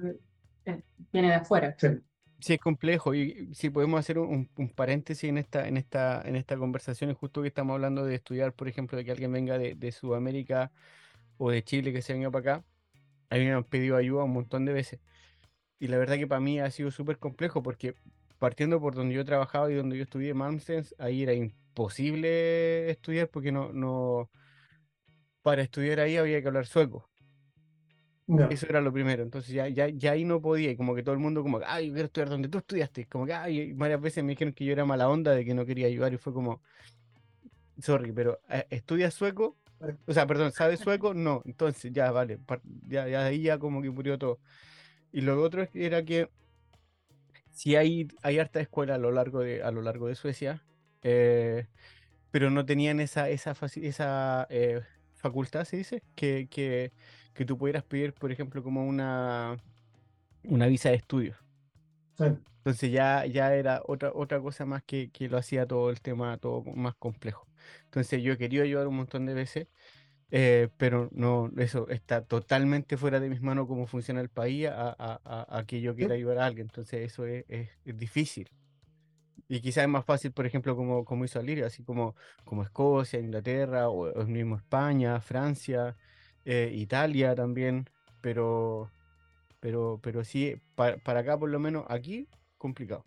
eh, viene de afuera. Sí. es complejo y si podemos hacer un, paréntesis en esta, en esta, en esta conversación, es justo que estamos hablando de estudiar, por ejemplo, de que alguien venga de, de Sudamérica o de Chile que se venga para acá. A mí me han pedido ayuda un montón de veces. Y la verdad que para mí ha sido súper complejo porque partiendo por donde yo trabajaba y donde yo estudié Malmstens, ahí era imposible estudiar porque no, no, para estudiar ahí había que hablar sueco. Eso era lo primero. Entonces ya, ya, ya ahí no podía. Y como que todo el mundo como, ay, quiero estudiar donde tú estudiaste. Como que, ay, varias veces me dijeron que yo era mala onda, de que no quería ayudar. Y fue como, sorry, pero eh, ¿estudias sueco? O sea, perdón, ¿sabes sueco? No. Entonces ya, vale. Ya, ya ahí ya como que murió todo. Y lo otro era que si hay, hay harta escuela a lo largo de, a lo largo de Suecia, eh, pero no tenían esa, esa, esa eh, facultad, se dice, que, que, tú pudieras pedir, por ejemplo, como una, una visa de estudio. Entonces ya, ya era otra, otra cosa más que, que lo hacía todo el tema todo más complejo. Entonces yo querido ayudar un montón de veces, eh, pero no, eso está totalmente fuera de mis manos cómo funciona el país a, a, a, a que yo quiera ayudar a alguien. Entonces eso es, es, es difícil. Y quizás es más fácil, por ejemplo, como, como hizo Aliria, así como, como Escocia, Inglaterra, o, o mismo España, Francia, eh, Italia también, pero, pero, pero sí, para, para acá por lo menos, aquí, complicado.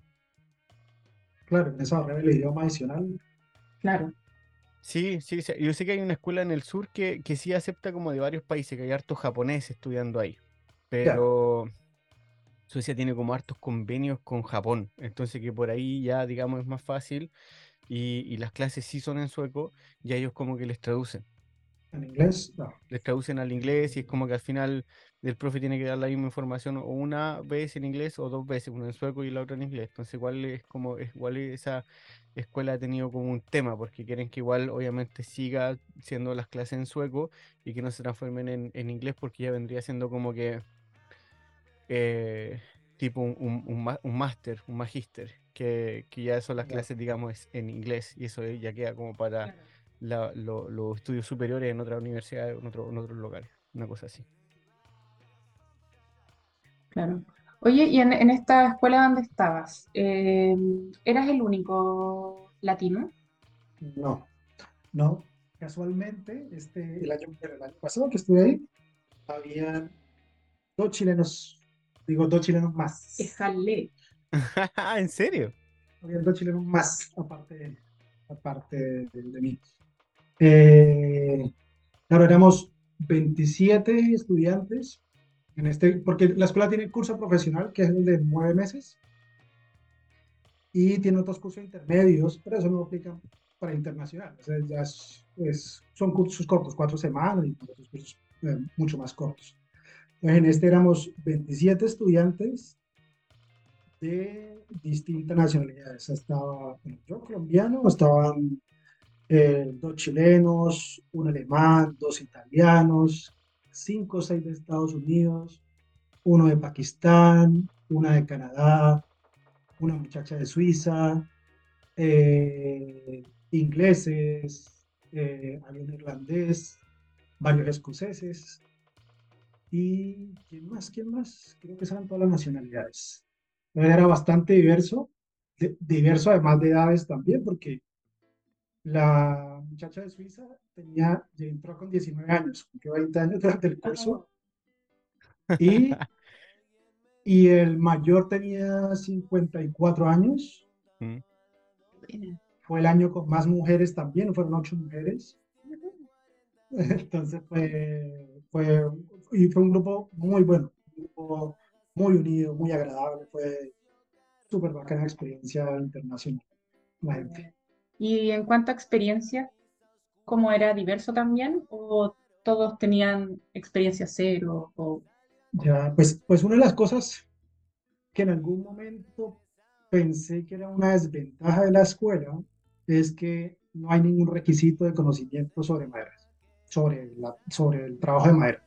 Claro, en esa del idioma adicional. Claro. Sí, sí, sí, yo sé que hay una escuela en el sur que, que sí acepta como de varios países, que hay hartos japoneses estudiando ahí, pero Suecia tiene como hartos convenios con Japón, entonces que por ahí ya, digamos, es más fácil y, y las clases sí son en sueco y a ellos como que les traducen. En inglés, no. Les traducen al inglés y es como que al final el profe tiene que dar la misma información o una vez en inglés o dos veces, una en sueco y la otra en inglés. Entonces igual es como, igual esa escuela ha tenido como un tema porque quieren que igual obviamente siga siendo las clases en sueco y que no se transformen en, en inglés porque ya vendría siendo como que eh, tipo un, un, un, máster, un magíster, que, que ya son las clases, digamos, es en inglés y eso ya queda como para la- lo- los estudios superiores en otras universidades, en, otro- en otros locales, una cosa así. Claro. Oye, y en, en esta escuela donde estabas, eh, ¿eras el único latino? No, no. Casualmente, este, el año, el año pasado que estuve ahí, habían dos chilenos, digo dos chilenos más. Déjale. ¿En serio? Habían dos chilenos más, aparte, aparte de, de mí. Eh, claro, éramos 27 estudiantes en este, porque la escuela tiene curso profesional, que es el de nueve meses, y tiene otros cursos intermedios, pero eso no aplica para internacional. O sea, ya es- es- son cursos cortos, cuatro semanas, y otros cursos eh, mucho más cortos. Entonces, en este éramos 27 estudiantes de distintas nacionalidades. Estaba bueno, yo colombiano, estaban eh, dos chilenos, un alemán, dos italianos, cinco o seis de Estados Unidos, uno de Pakistán, una de Canadá, una muchacha de Suiza, eh, ingleses, eh, un irlandés, varios escoceses. ¿Y quién más? ¿Quién más? Creo que eran todas las nacionalidades. Era bastante diverso, de- diverso además de edades también, porque la muchacha de Suiza tenía, ya entró con 19 años, cumplió 20 años durante el curso, y, y el mayor tenía 54 años. Mm. Fue el año con más mujeres también, fueron ocho mujeres. Entonces fue, fue, y fue un grupo muy bueno, un grupo muy unido, muy agradable, fue súper bacana experiencia internacional. La gente. Y en cuanto a experiencia, ¿cómo era diverso también? ¿O todos tenían experiencia cero? O... Ya, pues, pues una de las cosas que en algún momento pensé que era una desventaja de la escuela es que no hay ningún requisito de conocimiento sobre madera, sobre, la, sobre el trabajo de madera.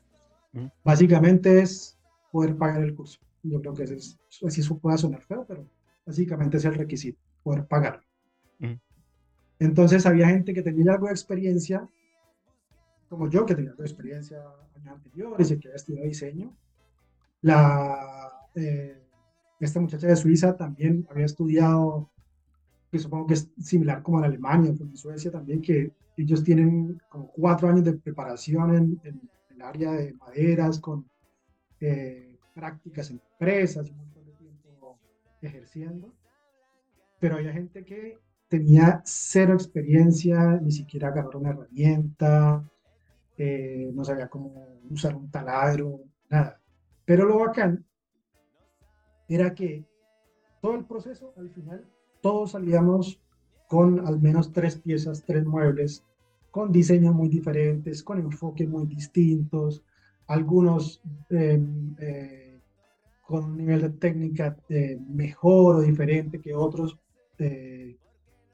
Mm. Básicamente es poder pagar el curso. Yo creo que ese es, así eso puede sonar feo, pero básicamente es el requisito, poder pagarlo. Entonces había gente que tenía algo de experiencia, como yo, que tenía algo de experiencia años anteriores y que había estudiado diseño. La, eh, esta muchacha de Suiza también había estudiado, que supongo que es similar como en Alemania, como en Suecia también, que ellos tienen como cuatro años de preparación en, en el área de maderas, con eh, prácticas en empresas, un montón de tiempo ejerciendo. Pero había gente que tenía cero experiencia, ni siquiera agarrar una herramienta, eh, no sabía cómo usar un taladro, nada. Pero lo bacán era que todo el proceso, al final, todos salíamos con al menos tres piezas, tres muebles, con diseños muy diferentes, con enfoques muy distintos, algunos eh, eh, con un nivel de técnica eh, mejor o diferente que otros. eh,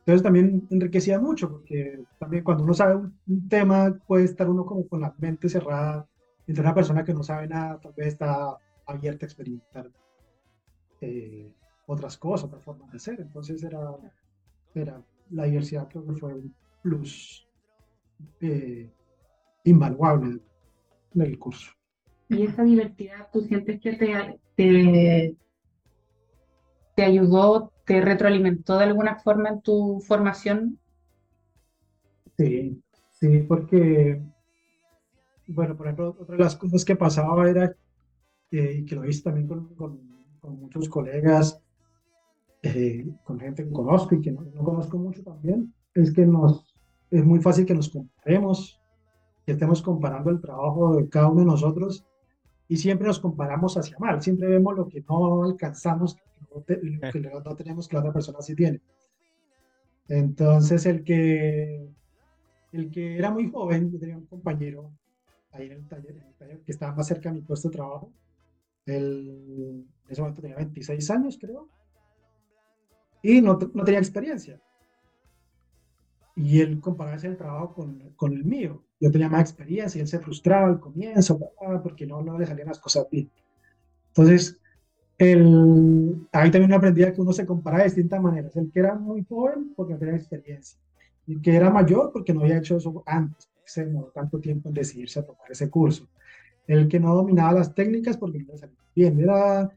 entonces también enriquecía mucho, porque también cuando uno sabe un, tema puede estar uno como con la mente cerrada, entre una persona que no sabe nada, tal vez está abierta a experimentar eh, otras cosas, otras formas de ser. Entonces era, era la diversidad creo que fue un plus eh, invaluable del curso. ¿Y esa diversidad tú sientes que te, te ayudó, te retroalimentó de alguna forma en tu formación? Sí, sí, porque, bueno, por ejemplo, otra de las cosas que pasaba era, eh, y que lo visto también con, con, muchos colegas, eh, con gente que conozco y que no, no, conozco mucho también, es que nos, es muy fácil que nos comparemos, que estemos comparando el trabajo de cada uno de nosotros y siempre nos comparamos hacia mal, siempre vemos lo que no alcanzamos, lo que no tenemos que la otra persona sí tiene. Entonces, el que, el que era muy joven, yo tenía un compañero ahí en el taller, que estaba más cerca de mi puesto de trabajo, él en ese momento tenía 26 años, creo, y no, no tenía experiencia. Y él comparaba ese trabajo con, con el mío yo tenía más experiencia y él se frustraba al comienzo porque no, no le salían las cosas bien. Entonces, el, ahí también aprendí que uno se compara de distintas maneras. El que era muy joven porque no tenía experiencia. Y el que era mayor porque no había hecho eso antes, se demoró tanto tiempo en decidirse a tomar ese curso. El que no dominaba las técnicas porque no le salía bien. Era,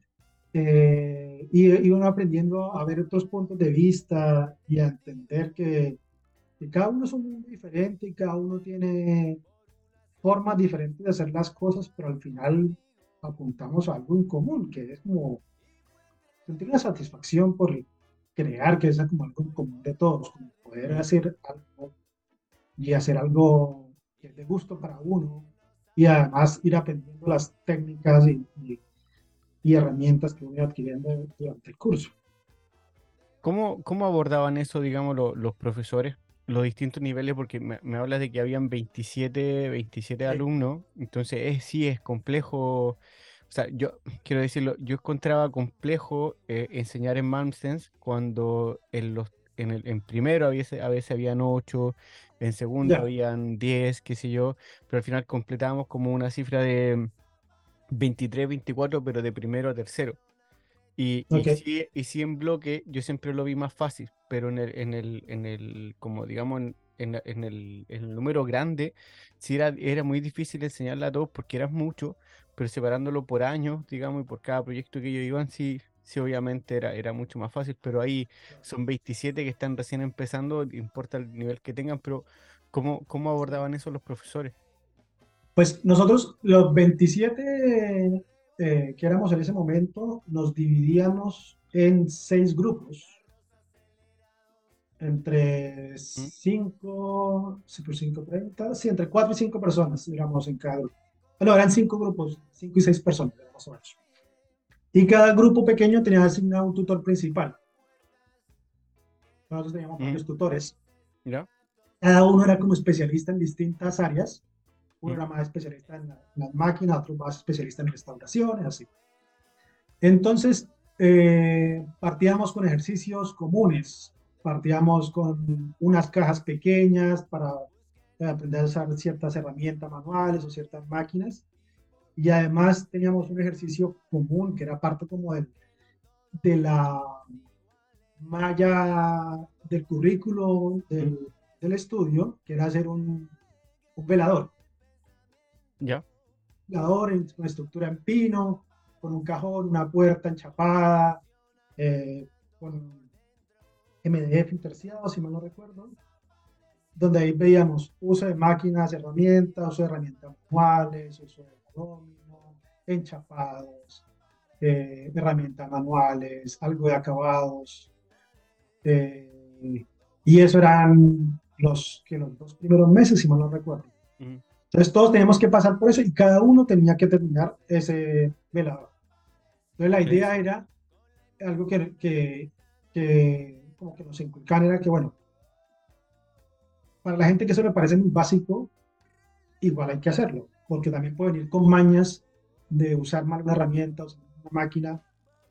eh, y uno aprendiendo a ver otros puntos de vista y a entender que y cada uno es un mundo diferente y cada uno tiene formas diferentes de hacer las cosas, pero al final apuntamos a algo en común, que es como sentir una satisfacción por crear que es como algo en común de todos, como poder hacer algo y hacer algo que es de gusto para uno y además ir aprendiendo las técnicas y, herramientas que voy adquiriendo durante el curso. ¿Cómo, cómo abordaban eso, digamos, los profesores? Los distintos niveles, porque me, hablas de que habían 27, 27 alumnos, entonces sí es complejo. O sea, yo quiero decirlo, yo encontraba complejo eh, enseñar en Malmstens cuando en los en, el, en primero a veces, a veces habían 8, en segundo habían 10, qué sé yo, pero al final completábamos como una cifra de 23, 24, pero de primero a tercero. Y, y, sí, en bloque yo siempre lo vi más fácil, pero en el, en el, en el como digamos, en, en, el, en el, número grande, sí era, era muy difícil enseñarle a todos porque eran muchos, pero separándolo por años, digamos, y por cada proyecto que ellos iban, sí, sí obviamente era, era mucho más fácil, pero ahí son 27 que están recién empezando, importa el nivel que tengan, pero ¿cómo, cómo abordaban eso los profesores? Pues nosotros, los 27 eh, que éramos en ese momento, nos dividíamos en seis grupos, entre cinco, sí, por cinco, treinta, sí, entre cuatro y cinco personas, digamos, en cada grupo. Bueno, eran cinco grupos, cinco y seis personas, más o menos. Y cada grupo pequeño tenía asignado un tutor principal. Nosotros teníamos varios tutores. Cada uno era como especialista en distintas áreas uno era más especialista en, las máquinas, otro más especialista en restauraciones, así. Entonces, eh, partíamos con ejercicios comunes, partíamos con unas cajas pequeñas para aprender a usar ciertas herramientas manuales o ciertas máquinas. Y además teníamos un ejercicio común que era parte como del, de la malla del currículo del, del estudio, que era hacer un, un velador. Ya. en con estructura en pino, con un cajón, una puerta enchapada, eh, con MDF interciado, si mal no recuerdo, donde ahí veíamos uso de máquinas, herramientas, uso de herramientas manuales, uso de domino, enchapados, eh, herramientas manuales, algo de acabados. Eh, y eso eran los, que los dos primeros meses, si mal no recuerdo. Entonces todos teníamos que pasar por eso y cada uno tenía que terminar ese velador. Entonces la idea era algo que, que, que, como que nos inculcaban, era que bueno, para la gente que eso me parece muy básico, igual hay que hacerlo, porque también pueden ir con mañas de usar mal una herramienta, una máquina,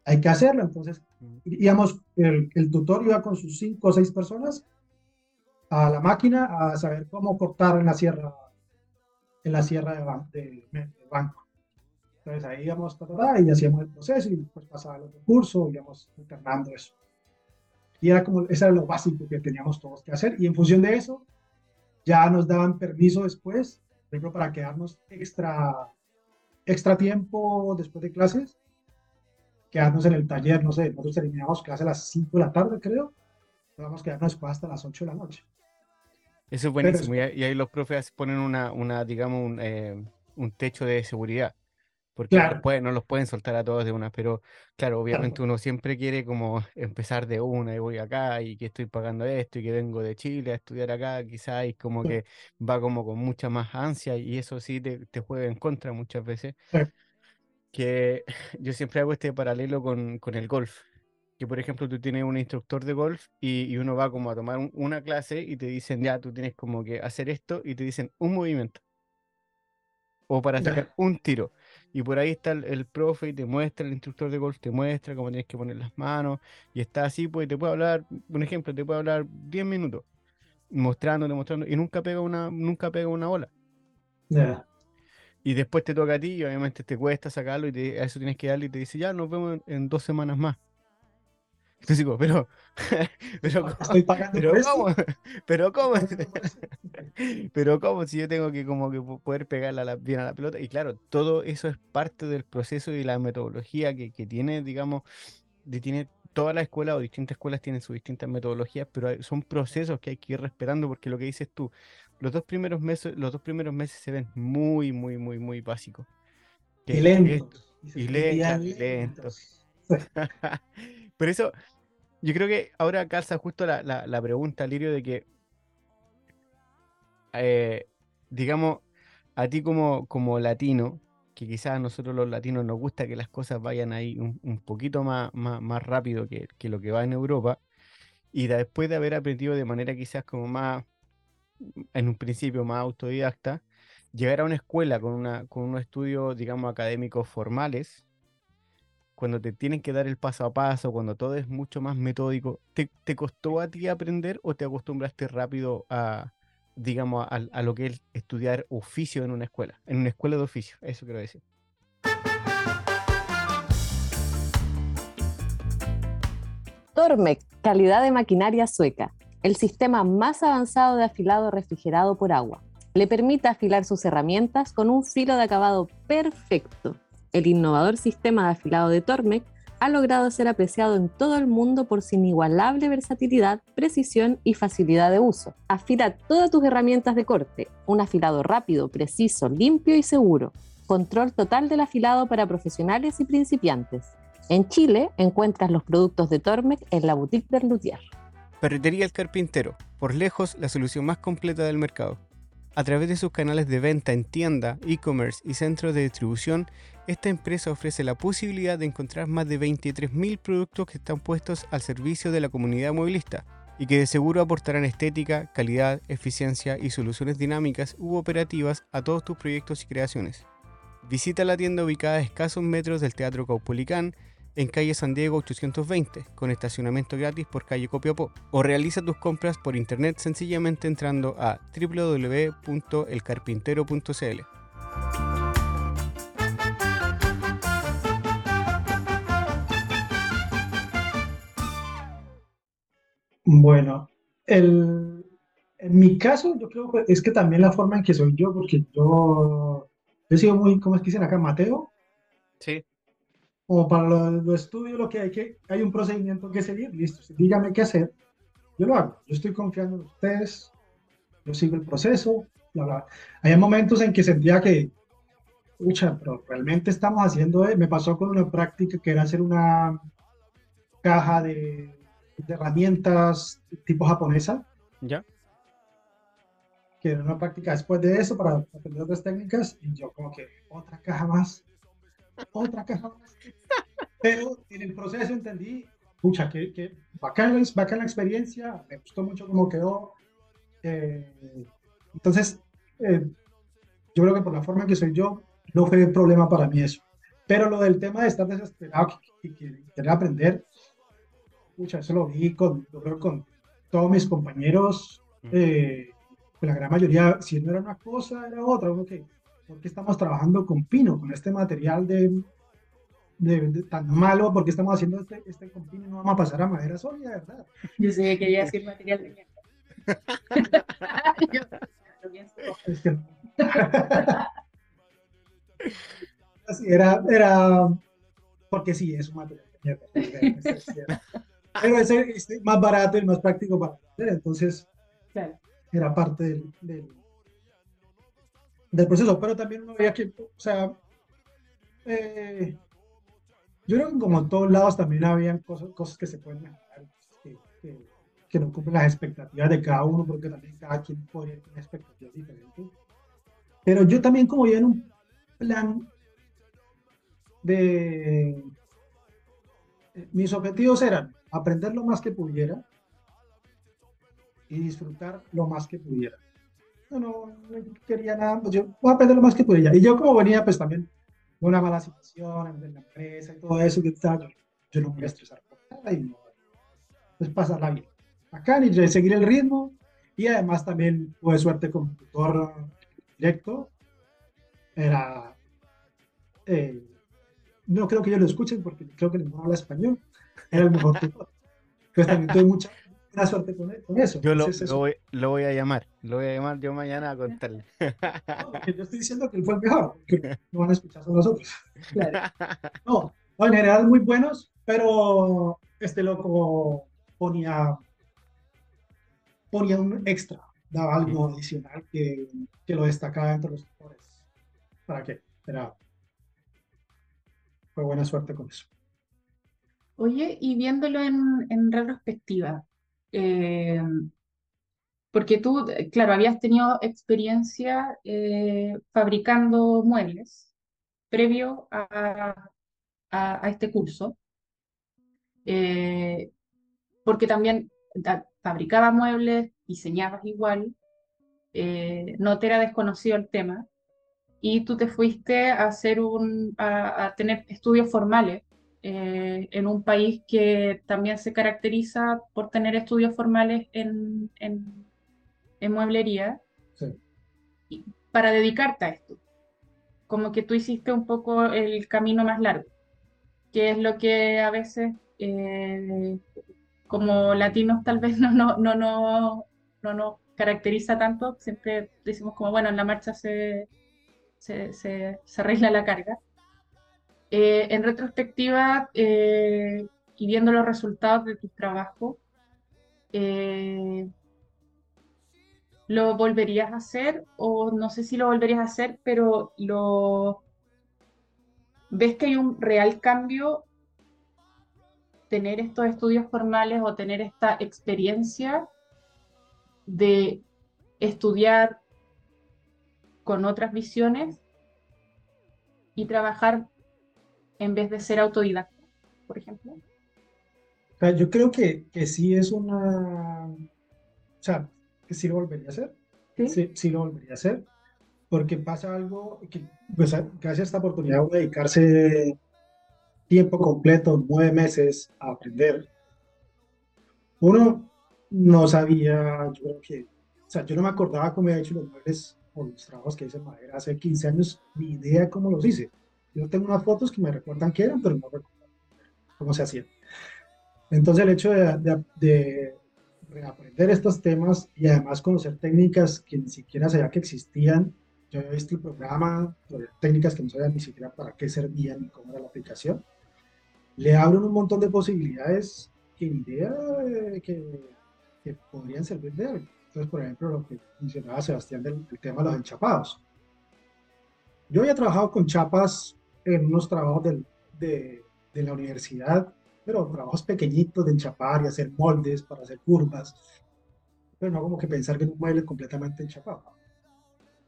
hay que hacerlo. Entonces, íbamos, el, el tutor iba con sus cinco o seis personas a la máquina a saber cómo cortar en la sierra en la sierra de, de, banco. Entonces ahí íbamos, y hacíamos el proceso y después pasaba el otro curso, íbamos alternando eso. Y era como, eso era lo básico que teníamos todos que hacer. Y en función de eso, ya nos daban permiso después, por ejemplo, para quedarnos extra, extra tiempo después de clases, quedarnos en el taller, no sé, nosotros terminamos clase a las 5 de la tarde, creo, vamos a quedarnos después hasta las 8 de la noche. Eso es buenísimo. y, ahí los profes ponen una, una digamos, un, eh, un techo de seguridad porque no, los pueden, soltar a todos de una, pero claro, obviamente uno siempre quiere como empezar de una y voy acá y que estoy pagando esto y que vengo de Chile a estudiar acá, quizás y como que va como con mucha más ansia y eso sí te, te juega en contra muchas veces. Que yo siempre hago este paralelo con, con, el golf, que por ejemplo tú tienes un instructor de golf y, y uno va como a tomar una clase y te dicen ya, tú tienes como que hacer esto y te dicen un movimiento o para sacar un tiro. Y por ahí está el, profe y te muestra, el instructor de golf te muestra cómo tienes que poner las manos. Y está así, pues te puede hablar, un ejemplo, te puede hablar 10 minutos, mostrándote, mostrando, y nunca pega una, nunca pega una bola. Y después te toca a ti y obviamente te cuesta sacarlo y a eso tienes que darle y te dice, ya, nos vemos en dos semanas más. Entonces digo, pero, pero, Estoy pagando pero ¿cómo? Pero ¿cómo? pero ¿cómo si yo tengo que como que poder pegarla la, bien a la pelota? Y claro, todo eso es parte del proceso y la metodología que, que tiene, digamos, de, tiene toda la escuela o distintas escuelas tienen sus distintas metodologías, pero son procesos que hay que ir respetando porque lo que dices tú, los dos primeros meses, los dos primeros meses se ven muy, muy, muy, muy básicos. y lentos. Y, lentos. Pero eso, yo creo que ahora calza justo la, la, pregunta, Lirio, de que, eh, digamos, a ti como, como latino, que quizás a nosotros los latinos nos gusta que las cosas vayan ahí un, poquito más, más, rápido que, que, lo que va en Europa, y después de haber aprendido de manera quizás como más, en un principio más autodidacta, llegar a una escuela con, una, con unos estudios, digamos, académicos formales, cuando te tienen que dar el paso a paso, cuando todo es mucho más metódico, ¿te, costó a ti aprender o te acostumbraste rápido a, digamos, a, lo que es estudiar oficio en una escuela, en una escuela de oficio? Eso quiero decir. Tormec, calidad de maquinaria sueca, el sistema más avanzado de afilado refrigerado por agua. Le permite afilar sus herramientas con un filo de acabado perfecto el innovador sistema de afilado de Tormec ha logrado ser apreciado en todo el mundo por su inigualable versatilidad, precisión y facilidad de uso. Afila todas tus herramientas de corte, un afilado rápido, preciso, limpio y seguro. Control total del afilado para profesionales y principiantes. En Chile encuentras los productos de Tormec en la boutique del Luthier. Ferretería El Carpintero, por lejos la solución más completa del mercado. A través de sus canales de venta en tienda, e-commerce y centros de distribución, esta empresa ofrece la posibilidad de encontrar más de 23.000 productos que están puestos al servicio de la comunidad movilista y que de seguro aportarán estética, calidad, eficiencia y soluciones dinámicas u operativas a todos tus proyectos y creaciones. Visita la tienda ubicada a escasos metros del Teatro Caupolicán en calle San Diego 820, con estacionamiento gratis por calle Copiapó, o realiza tus compras por internet sencillamente entrando a www.elcarpintero.cl. Bueno, el, en mi caso, yo creo que es que también la forma en que soy yo, porque yo, he sido muy, ¿cómo es que dicen acá? Mateo. Sí. O para los lo estudios, lo que hay que, hay un procedimiento que seguir, listo. Dígame qué hacer, yo lo hago. Yo estoy confiando en ustedes, yo sigo el proceso, bla, bla. Hay momentos en que sentía que, escucha, pero realmente estamos haciendo, me pasó con una práctica que era hacer una caja de de herramientas tipo japonesa. Ya. Que era una práctica después de eso para aprender otras técnicas. Y yo, como que, otra caja más. Otra caja más. Pero en el proceso entendí, pucha, que, que bacán, bacán la experiencia. Me gustó mucho cómo quedó. Eh, entonces, eh, yo creo que por la forma que soy yo, no fue problema para mí eso. Pero lo del tema de estar desesperado y querer aprender, eso lo vi con, con todos mis compañeros, eh, la gran mayoría, si no era una cosa, era otra, uno que ¿por qué estamos trabajando con pino, con este material de, de, tan malo? ¿Por qué estamos haciendo este, este con pino? No vamos a pasar a madera sólida, ¿verdad? Yo sé que quería decir material de mierda. Es que- Así era, era, porque sí, es un material de mierda. es- es. Pero es es más barato y más práctico para hacer, entonces Claro. era parte del, del, del proceso, pero también uno veía que, o sea, eh, yo creo que como en todos lados también habían cosas, cosas que se pueden que no cumplen las expectativas de cada uno, porque también cada quien podría tener expectativas diferentes. Pero yo también como ya en un plan de... eh, Mis objetivos eran aprender lo más que pudiera, y disfrutar lo más que pudiera. No, no, no quería nada, pues yo voy a aprender lo más que pudiera. Y yo como venía pues también de una mala situación en la empresa y todo eso, que tal, yo, yo no voy a estresar por nada y no, pues pasarla bien. Acá y seguir el ritmo y además también tuve suerte con tutor directo. Era, eh, no creo que ellos lo escuchen porque creo que no habla español. Era el mejor tutor. Entonces también tuve mucha, buena suerte con, con eso. Yo lo, eso- lo voy, lo voy a llamar. Lo voy a llamar yo mañana a contarle. No, yo estoy diciendo que él fue el mejor, que no van a escuchar son nosotros. Claro. No, en general muy buenos, pero este loco ponía, ponía un extra, daba algo adicional que, que lo destacaba entre los tutores. ¿Para qué? Era, fue buena suerte con eso. Oye, y viéndolo en, en retrospectiva, eh, porque tú, claro, habías tenido experiencia eh, fabricando muebles previo a, a- a este curso, eh, porque también fabricabas muebles, diseñabas igual, eh, no te era desconocido el tema, y tú te fuiste a hacer un, a, a tener estudios formales eh, en un país que también se caracteriza por tener estudios formales en, en, en mueblería Sí. y- para dedicarte a esto. Como que tú hiciste un poco el camino más largo, que es lo que a veces eh, como latinos tal vez no, no, no, no, no nos caracteriza tanto, siempre decimos como, bueno, en la marcha se, se, se, se arregla la carga. Eh, en retrospectiva eh, y viendo los resultados de tu trabajo, eh, ¿lo volverías a hacer? O no sé si lo volverías a hacer, pero lo ves que hay un real cambio tener estos estudios formales o tener esta experiencia de estudiar con otras visiones y trabajar en vez de ser autodidacta, por ejemplo. O sea, yo creo que, que sí es una, o sea, que sí lo volvería a hacer. ¿Sí? Sí, sí lo volvería a hacer, porque pasa algo que, pues, gracias a esta oportunidad de dedicarse tiempo completo, nueve meses a aprender, uno no sabía, yo creo que, o sea, yo no me acordaba cómo había hecho los muebles o los trabajos que hice en madera hace 15 años, ni idea cómo los hice. Yo tengo unas fotos que me recuerdan qué eran, pero no recuerdo cómo se hacían. Entonces el hecho de, de, de reaprender estos temas y además conocer técnicas que ni siquiera sabía que existían. Yo había visto el programa, técnicas que no sabía ni siquiera para qué servían ni cómo era la aplicación. Le abren un montón de posibilidades que idea que, que podrían servir de algo. Entonces, por ejemplo, lo que mencionaba Sebastián del, del tema de los enchapados. Yo había trabajado con chapas en unos trabajos de, de la universidad pero trabajos pequeñitos de enchapar y hacer moldes para hacer curvas, pero no como que pensar que en un mueble completamente enchapado.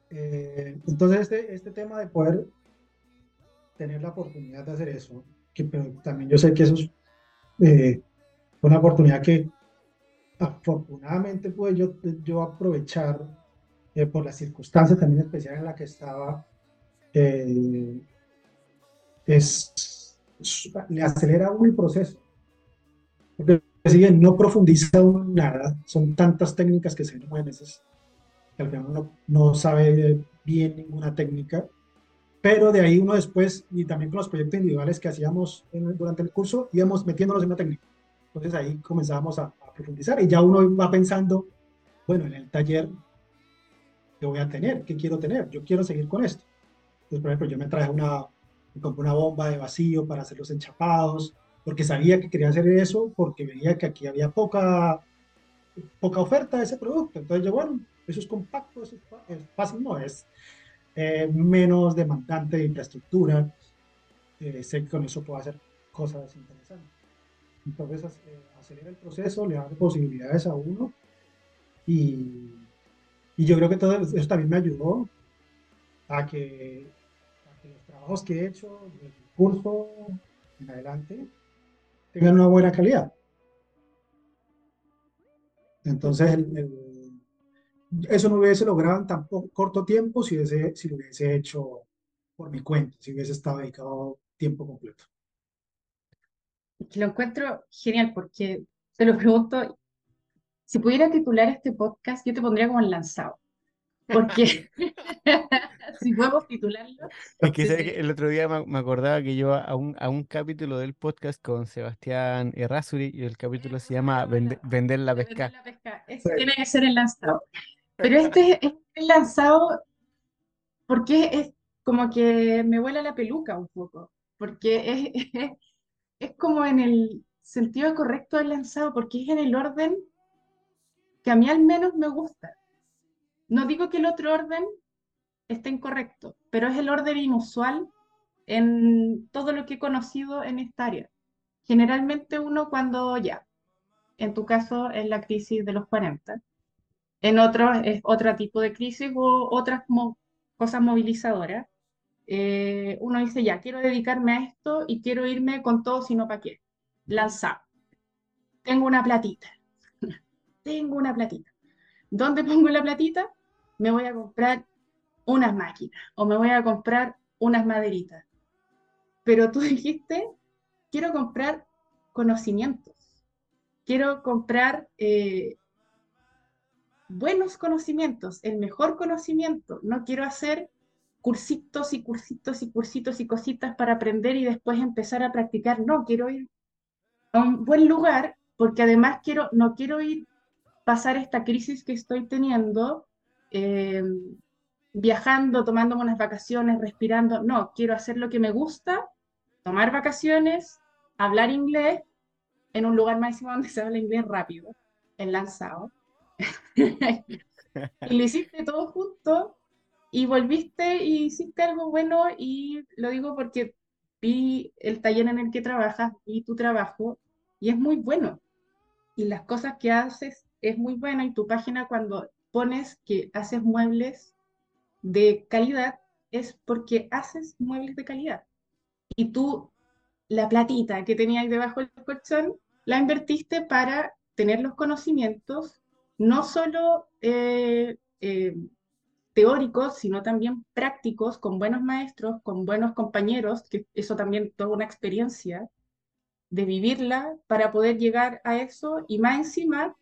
Eh, entonces, este, este tema de poder tener la oportunidad de hacer eso, que pero también yo sé que eso es eh, una oportunidad que afortunadamente pude yo, yo aprovechar eh, por las circunstancias también especiales en la que estaba, eh, es le acelera el proceso. Porque si bien no profundiza en nada, son tantas técnicas que se ven nueve meses que al final uno no sabe bien ninguna técnica, pero de ahí uno después, y también con los proyectos individuales que hacíamos durante el curso, íbamos metiéndonos en una técnica. Entonces ahí comenzábamos a, a, profundizar y ya uno va pensando, bueno, en el taller, ¿qué voy a tener? ¿Qué quiero tener? Yo quiero seguir con esto. Entonces, por ejemplo, yo me traje una, me compré una bomba de vacío para hacer los enchapados, porque sabía que quería hacer eso, porque veía que aquí había poca, poca oferta de ese producto. Entonces yo, bueno, eso es compacto, eso es fácil, no es eh, menos demandante de infraestructura. Eh, sé que con eso puedo hacer cosas interesantes. Entonces eh, acelera el proceso, le da posibilidades a uno y, y yo creo que todo eso también me ayudó a que, trabajos que he hecho, el curso en adelante, tengan una buena calidad. Entonces, eso no hubiese logrado en tan corto tiempo si, hubiese, si lo hubiese hecho por mi cuenta, si hubiese estado dedicado tiempo completo. Lo encuentro genial porque te lo pregunto, si pudiera titular este podcast, yo te pondría como el lanzado. Porque si podemos titularlo. Es que, el otro día me, acordaba que yo a un, a un capítulo del podcast con Sebastián Errázuri y el capítulo se llama Vender la pesca. tiene que ser el lanzado. Pero este es el lanzado porque es como que me vuela la peluca un poco. Porque es, es como en el sentido correcto del lanzado, porque es en el orden que a mí al menos me gusta. No digo que el otro orden esté incorrecto, pero es el orden inusual en todo lo que he conocido en esta área. Generalmente uno cuando ya, en tu caso es la crisis de los 40, en otro es otro tipo de crisis o otras cosas movilizadoras, eh, uno dice ya, quiero dedicarme a esto y quiero irme con todo, sino para qué. Lanzado. Tengo una platita. Tengo una platita. ¿Dónde pongo la platita? Me voy a comprar unas máquinas o me voy a comprar unas maderitas. Pero tú dijiste, quiero comprar conocimientos, quiero comprar eh, buenos conocimientos, el mejor conocimiento. No quiero hacer cursitos y cursitos y cursitos y cositas para aprender y después empezar a practicar. No, quiero ir a un buen lugar porque además quiero, no quiero ir pasar esta crisis que estoy teniendo eh, viajando, tomándome unas vacaciones, respirando. No, quiero hacer lo que me gusta, tomar vacaciones, hablar inglés en un lugar máximo donde se habla inglés rápido, en Lanzado. y lo hiciste todo junto y volviste y hiciste algo bueno y lo digo porque vi el taller en el que trabajas y tu trabajo y es muy bueno. Y las cosas que haces es muy bueno y tu página cuando pones que haces muebles de calidad es porque haces muebles de calidad. Y tú, la platita que tenías debajo del colchón, la invertiste para tener los conocimientos, no solo eh, eh, teóricos, sino también prácticos, con buenos maestros, con buenos compañeros, que eso también toda una experiencia de vivirla para poder llegar a eso y más encima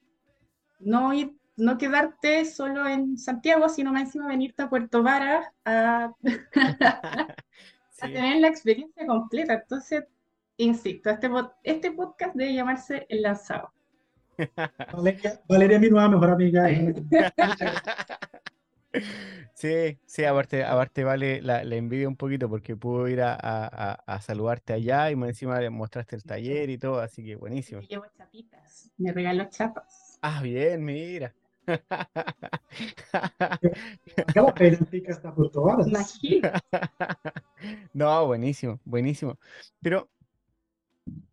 no ir no quedarte solo en Santiago, sino más encima venirte a Puerto Vara a, tener la experiencia completa. Entonces, insisto, este, este podcast debe llamarse El Lanzado. Valeria, Valeria mi nueva mejor amiga. Sí, sí, aparte, aparte vale la, envidia un poquito porque pudo ir a, a, saludarte allá y más encima le mostraste el taller y todo, así que buenísimo. Me llevo chapitas, me regaló chapas. Ah, bien, mira. No, buenísimo, buenísimo. Pero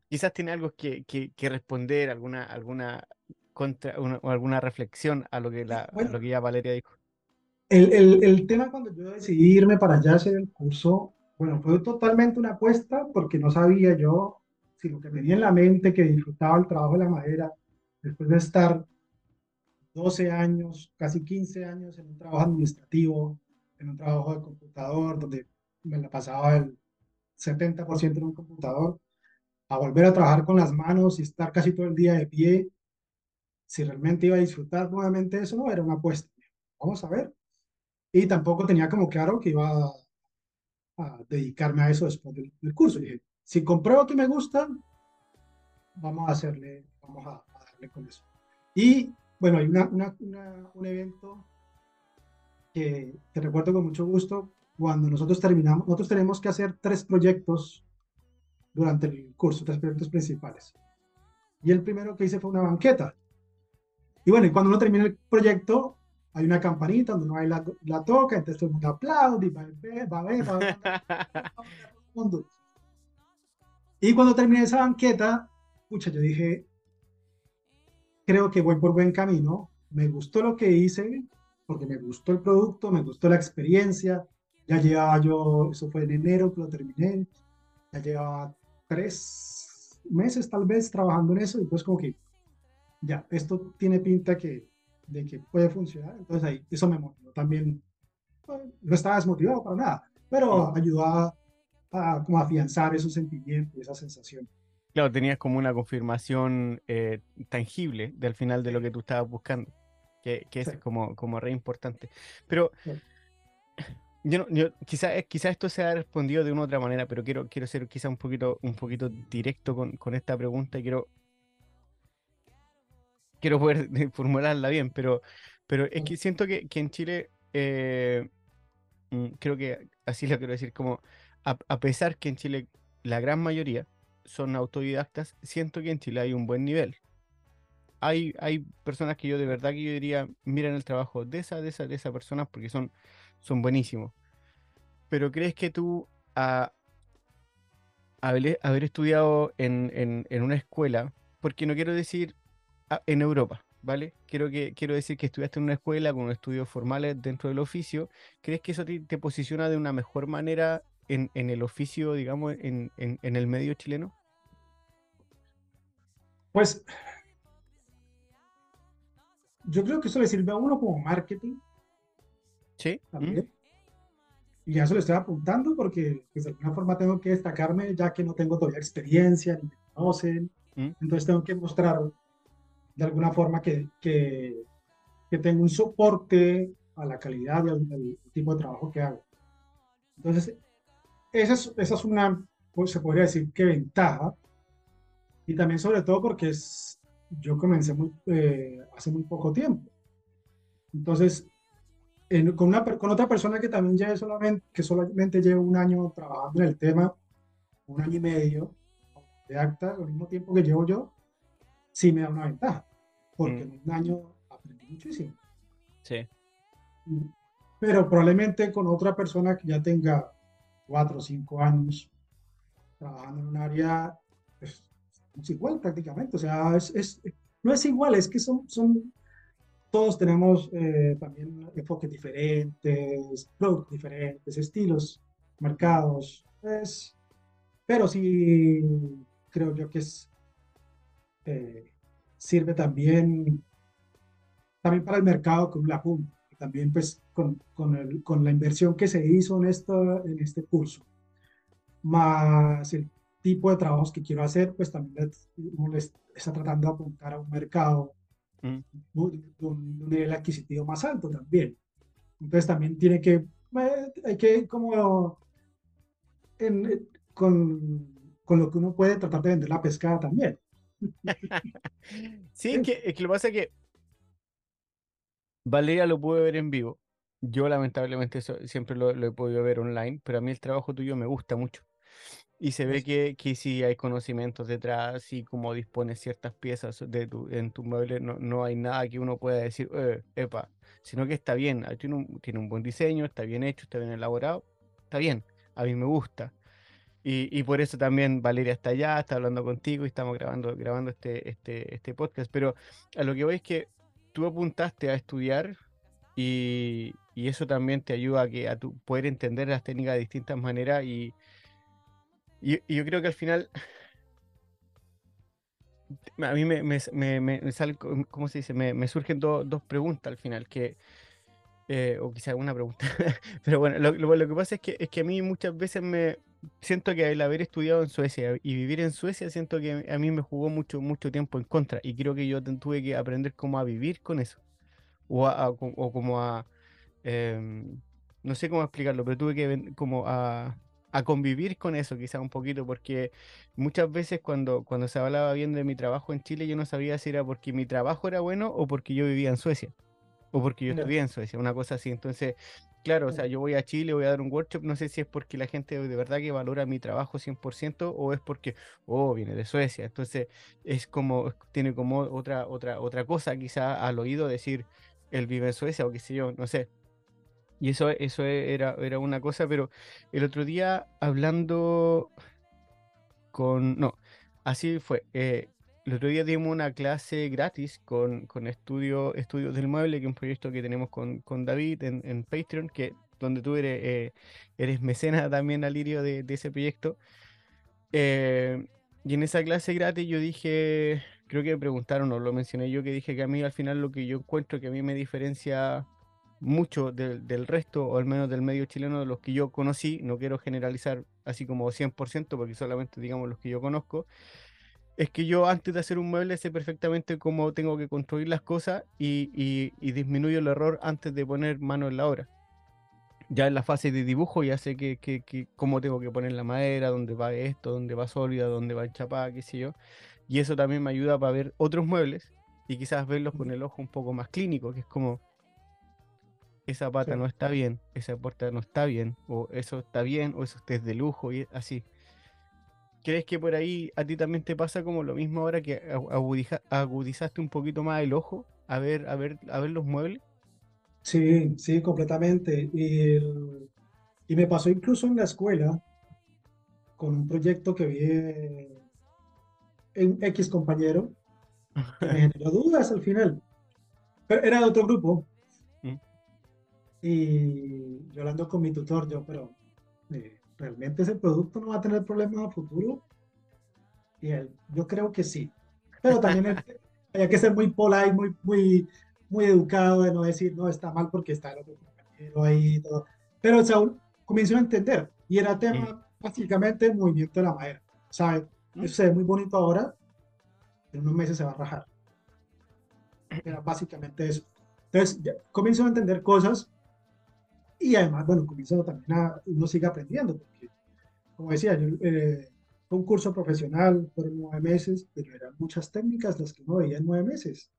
quizás tiene algo que, que, responder, alguna, alguna contra, o alguna reflexión a lo que la, lo que ya Valeria dijo. El, el, el, tema cuando yo decidí irme para allá a hacer el curso, bueno, fue totalmente una apuesta porque no sabía yo si lo que tenía en la mente, que disfrutaba el trabajo de la madera, después de estar 12 años, casi 15 años en un trabajo administrativo, en un trabajo de computador, donde me la pasaba el 70% en un computador, a volver a trabajar con las manos y estar casi todo el día de pie, si realmente iba a disfrutar nuevamente eso, no era una apuesta. Vamos a ver. y tampoco tenía como claro que iba a, a dedicarme a eso después del, del curso. Y dije, si compruebo que me gusta, vamos a hacerle, vamos a, a darle con eso. Y bueno, hay una, una, una, un evento que, que recuerdo con mucho gusto cuando nosotros terminamos, nosotros tenemos que hacer tres proyectos durante el curso, tres proyectos principales. Y el primero que hice fue una banqueta. Y bueno, y cuando uno termina el proyecto, hay una campanita donde uno la, la toca, entonces todo el mundo aplaude, y va a ver, va a ver, va a ver. Y cuando terminé esa banqueta, pucha, yo dije, creo que voy por buen camino, me gustó lo que hice, porque me gustó el producto, me gustó la experiencia, ya llevaba yo, eso fue en enero que lo terminé, ya llevaba tres meses tal vez trabajando en eso, y pues como que, ya, esto tiene pinta que, de que puede funcionar, entonces ahí, eso me motivó también, no estaba desmotivado para nada, pero ayudó a, a como afianzar esos sentimientos, esa sensación. Claro, tenías como una confirmación eh, tangible del final de lo que tú estabas buscando, que, que es como, como re importante. Pero Sí. yo, no- yo quizá, quizá esto se ha respondido de una u otra manera, pero quiero, quiero ser quizá un poquito, un poquito directo con, con esta pregunta y quiero, quiero poder formularla bien, pero, pero es que siento que, que en Chile, eh, mm, creo que así lo quiero decir, como a, a pesar que en Chile la gran mayoría son autodidactas, siento que en Chile hay un buen nivel. Hay, hay personas que yo de verdad que yo diría, miren el trabajo de esa, de esa, de esa persona porque son, son buenísimos. Pero ¿crees que tú, a haber, haber estudiado en, en- en una escuela, porque no quiero decir a- en Europa, ¿vale? Quiero, que, quiero decir que estudiaste en una escuela con estudios formales dentro del oficio, ¿crees que eso te, te posiciona de una mejor manera en, en el oficio, digamos, en, en- en el medio chileno? Pues yo creo que eso le sirve a uno como marketing Sí. También. Y a eso le estoy apuntando porque pues, de alguna forma tengo que destacarme ya que no tengo todavía experiencia, ni me conocen. Mm. Entonces tengo que mostrar de alguna forma que, que, que tengo un soporte a la calidad y al, al tipo de trabajo que hago. Entonces, esa es, esa es una, pues, se podría decir que ventaja. Y también sobre todo porque es, yo comencé muy, eh, hace muy poco tiempo. Entonces, en- con, una, con otra persona que también lleve solamente, que solamente lleva un año trabajando en el tema, un año y medio de acta, al mismo tiempo que llevo yo, sí me da una ventaja, porque Mm. en un año aprendí muchísimo. Sí. Pero probablemente con otra persona que ya tenga cuatro o cinco años trabajando en un área, pues, igual prácticamente. O sea, es, es- no es igual, es que son, son todos tenemos eh, también enfoques diferentes, productos diferentes, estilos, mercados. Es, pero sí creo yo que eh, sirve también, también para el mercado con la apunta. y También pues con, con, el- con la inversión que se hizo en, esto, en este curso, más el tipo de trabajos que quiero hacer, pues también les- uno les está tratando de apuntar a un mercado Mm. de un, nivel adquisitivo más alto también. Entonces también tiene que, eh, hay que como en- eh, con, con lo que uno puede tratar de vender la pescada también. Sí, es que, que lo que pasa es que Valeria lo pude ver en vivo. Yo lamentablemente eso siempre lo, lo he podido ver online, pero a mí el trabajo tuyo me gusta mucho. Y se ve que, que sí hay conocimientos detrás y cómo dispones ciertas piezas de tu, en tu mueble, no, no hay nada que uno pueda decir, "Eh, epa, sino que está bien, ah, tiene un, tiene un buen diseño, está bien hecho, está bien elaborado, está bien, a mí me gusta. Y, y por eso también Valeria está allá, está hablando contigo y estamos grabando, grabando este, este, este podcast. Pero a lo que voy es que tú apuntaste a estudiar y, y eso también te ayuda a, que, a tu, poder entender las técnicas de distintas maneras y, y, yo creo que al final a mí me, me, me, me- sale, ¿cómo se dice? Me, surgen do- dos preguntas al final, que, eh, o quizá una pregunta, pero bueno, lo, lo- lo que pasa es que, es que a mí muchas veces me siento que el haber estudiado en Suecia y vivir en Suecia, siento que a mí me jugó mucho, mucho tiempo en contra y creo que yo tuve que aprender cómo a vivir con eso, o, a- a o como a, em, no sé cómo explicarlo, pero tuve que como a, a convivir con eso quizá un poquito, porque muchas veces cuando, cuando se hablaba bien de mi trabajo en Chile, yo no sabía si era porque mi trabajo era bueno o porque yo vivía en Suecia, o porque yo Ya. estudié en Suecia, una cosa así. Entonces, claro, o sea, yo voy a Chile, voy a dar un workshop, no sé si es porque la gente de verdad que valora mi trabajo 100% o es porque, oh, viene de Suecia. Entonces, es como, tiene como otra, otra, otra cosa quizá al oído decir, él vive en Suecia o qué sé yo, no sé. Y eso, eso era, era una cosa, pero el otro día hablando con... No, así fue. eh, el otro día dimos una clase gratis con, con Estudio, Estudios del Mueble, que es un proyecto que tenemos con, con David en, en Patreon, que, donde tú eres, eh, eres mecena también, Alirio, de, de ese proyecto. Eh, y en esa clase gratis yo dije, creo que me preguntaron o lo mencioné yo, que dije que a mí al final lo que yo encuentro que a mí me diferencia mucho del, del resto, o al menos del medio chileno, de los que yo conocí, no quiero generalizar así como 100%, porque solamente digamos los que yo conozco, es que yo antes de hacer un mueble sé perfectamente cómo tengo que construir las cosas y, y, y disminuyo el error antes de poner mano en la obra. Ya en la fase de dibujo ya sé que, que, que cómo tengo que poner la madera, dónde va esto, dónde va sólida, dónde va enchapada, qué sé yo. Y eso también me ayuda para ver otros muebles y quizás verlos con el ojo un poco más clínico, que es como, esa pata Sí. no está bien, esa puerta no está bien, o eso está bien, o eso es de lujo, y así. ¿Crees que por ahí a ti también te pasa como lo mismo ahora que agudizaste un poquito más el ojo a ver, a ver, a ver los muebles? Sí, sí, completamente. Y, el- y me pasó incluso en la escuela con un proyecto que vi en X compañero que me generó dudas al final. Pero era de otro grupo. Y yo hablando con mi tutor, yo, pero eh, ¿realmente ese producto no va a tener problemas a futuro? Y él, yo creo que sí. Pero también había que ser muy polite, muy, muy, muy educado de no decir, no, está mal porque está el otro compañero ahí y todo. Pero Saúl comenzó a entender. Y era tema, básicamente, el movimiento de la madera. ¿Sabes? Mm. Eso se ve muy bonito ahora. En unos meses se va a rajar. Era básicamente eso. Entonces, ya comienzo a entender cosas y además, bueno, comienzo también a, uno sigue aprendiendo, porque, como decía, yo, eh, un curso profesional, fueron nueve meses, pero eran muchas técnicas las que uno veía en nueve meses.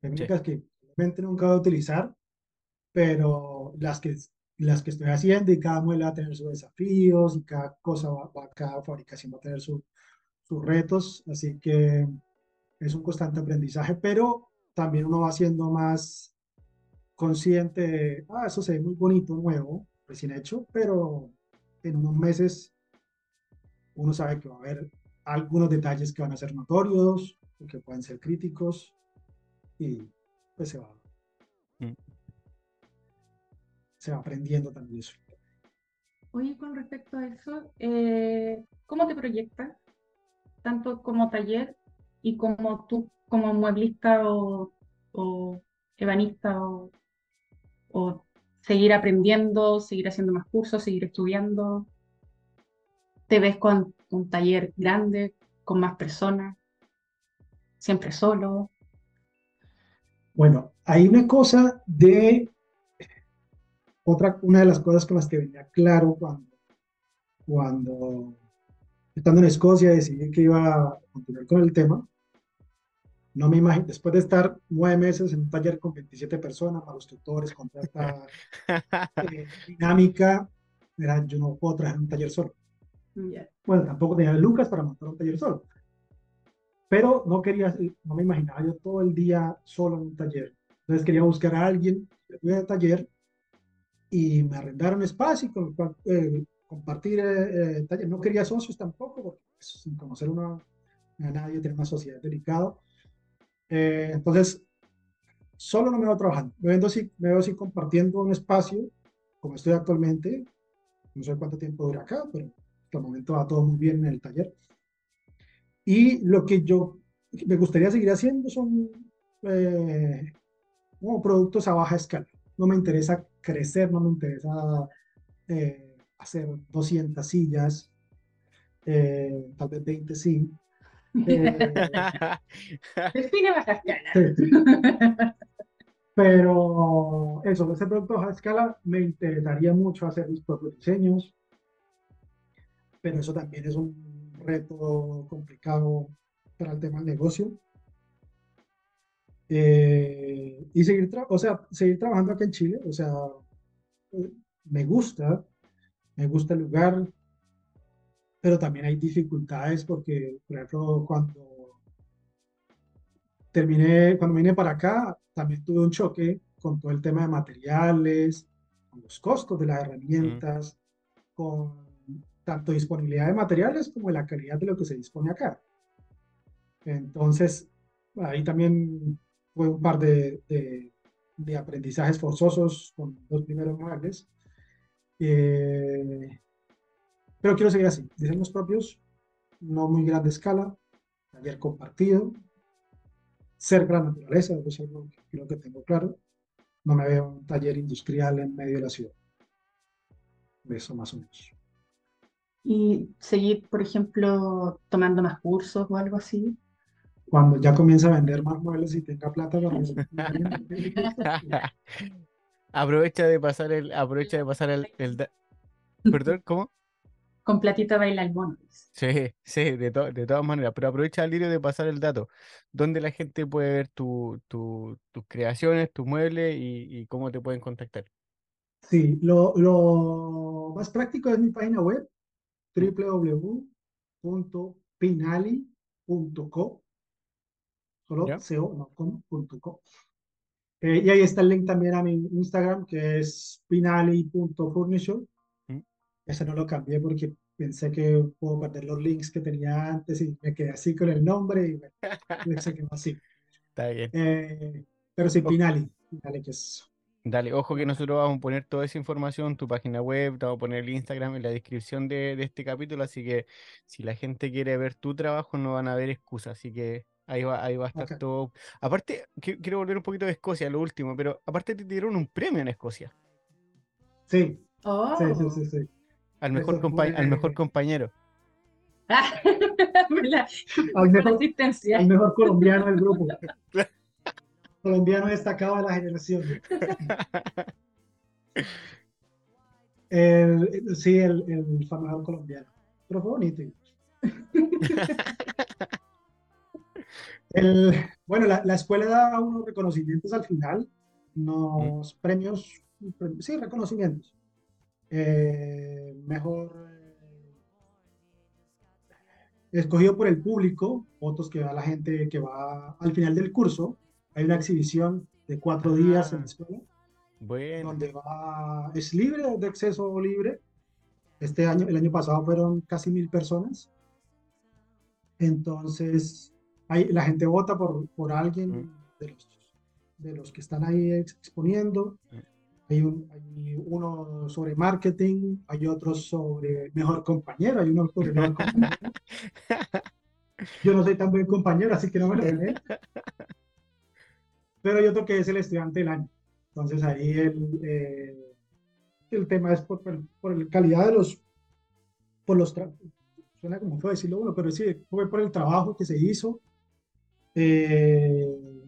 Técnicas que realmente nunca voy a utilizar, pero las que, las que estoy haciendo y cada mueble va a tener sus desafíos y cada cosa, va, va- cada fabricación va a tener su- sus retos, así que es un constante aprendizaje, pero también uno va siendo más consciente de, ah, eso se ve muy bonito, nuevo, recién hecho, pero en unos meses uno sabe que va a haber algunos detalles que van a ser notorios, que pueden ser críticos, y pues se va, Mm. se va aprendiendo también eso. Oye, con respecto a eso, eh, ¿cómo te proyectas? Tanto como taller y como tú, como mueblista o, o ebanista o, o seguir aprendiendo, seguir haciendo más cursos, seguir estudiando. ¿Te ves con un taller grande, con más personas? ¿Siempre solo? Bueno, hay una cosa de otra, una de las cosas con las que venía claro cuando, cuando estando en Escocia decidí que iba a continuar con el tema. No me imagino, después de estar nueve meses en un taller con 27 personas, para los tutores, con toda esta eh, dinámica, era, yo no puedo trabajar en un taller solo. Ya. Bueno, tampoco tenía Lucas para montar un taller solo. Pero no quería, no me imaginaba yo todo el día solo en un taller. Entonces quería buscar a alguien que tuviera el taller y me arrendaron espacio y con el cual eh, compartir eh, el taller. No quería socios tampoco, porque pues, sin conocer una, a nadie, tener una sociedad delicado. Eh, entonces, solo no me veo trabajando. Me veo, así, me compartiendo un espacio, como estoy actualmente. No sé cuánto tiempo dura acá, pero hasta el momento va todo muy bien en el taller. Y lo que yo me gustaría seguir haciendo son eh, como productos a baja escala. No me interesa crecer, no me interesa eh, hacer 200 sillas, eh, tal vez 20 sí. Eh, Define baja escala. Pero eso, ese producto a escala me interesaría mucho hacer mis propios diseños, pero eso también es un reto complicado para el tema del negocio. Eh, y seguir, o sea, seguir trabajando acá en Chile, o sea, me gusta, me gusta el lugar, pero también hay dificultades porque, por ejemplo, cuando terminé, cuando vine para acá, también tuve un choque con todo el tema de materiales, con los costos de las herramientas, con tanto disponibilidad de materiales como la calidad de lo que se dispone acá. Entonces, ahí también fue un par de, de, aprendizajes forzosos con los primeros muebles. Eh, pero quiero seguir así, diseños propios, no muy grande escala, taller compartido, cerca de la naturaleza, eso es algo que creo que tengo claro. No me veo un taller industrial en medio de la ciudad. Eso más o menos. ¿Y seguir, por ejemplo, tomando más cursos o algo así? cuando ya comienza a vender más muebles y tenga plata aprovecha de pasar el aprovecha de pasar el, perdón cómo con platita baila el mono sí sí de, de todas maneras pero aprovecha Lirio de pasar el dato. Dónde la gente puede ver tu, tus creaciones tus muebles y, cómo te pueden contactar sí lo, lo más práctico es mi página web www.pinali.co solo eh, y ahí está el link también a mi Instagram, que es pinali.furniture. Ese no lo cambié porque pensé que puedo perder los links que tenía antes y me quedé así con el nombre y me, se quedó así. Está bien. Eh, pero sí, Pinali. Pinali, que es Dale, ojo que nosotros vamos a poner toda esa información, tu página web, te vamos a poner el Instagram en la descripción de, de, este capítulo, así que si la gente quiere ver tu trabajo no van a haber excusas, así que Ahí va, ahí va a estar todo. Aparte, quiero volver un poquito de Escocia, lo último, pero aparte te dieron un premio en Escocia. Sí. Sí, sí, sí, sí. Al mejor, al mejor compañero. al, mejor, al mejor colombiano del grupo. colombiano destacado de la generación. el, sí, el, el famoso colombiano. Pero fue bonito. El, bueno, la, la, escuela da unos reconocimientos al final, unos premios, sí, reconocimientos. Eh, mejor eh, escogido por el público, fotos que va la gente que va al final del curso. Hay una exhibición de cuatro días en la escuela. Bueno. Donde va, es libre, de acceso libre. Este año, el año pasado fueron casi mil personas. Entonces, la gente vota por, por alguien mm. de, los, de los que están ahí exponiendo. Hay, uno sobre marketing, hay otro sobre mejor compañero, hay uno sobre mejor compañero. Yo no soy tan buen compañero, así que no me lo gané. Pero hay otro que es el estudiante del año. Entonces ahí el, eh, el tema es por, por, la calidad de los, por los suena como fue decirlo uno, pero sí, fue por el trabajo que se hizo, eh,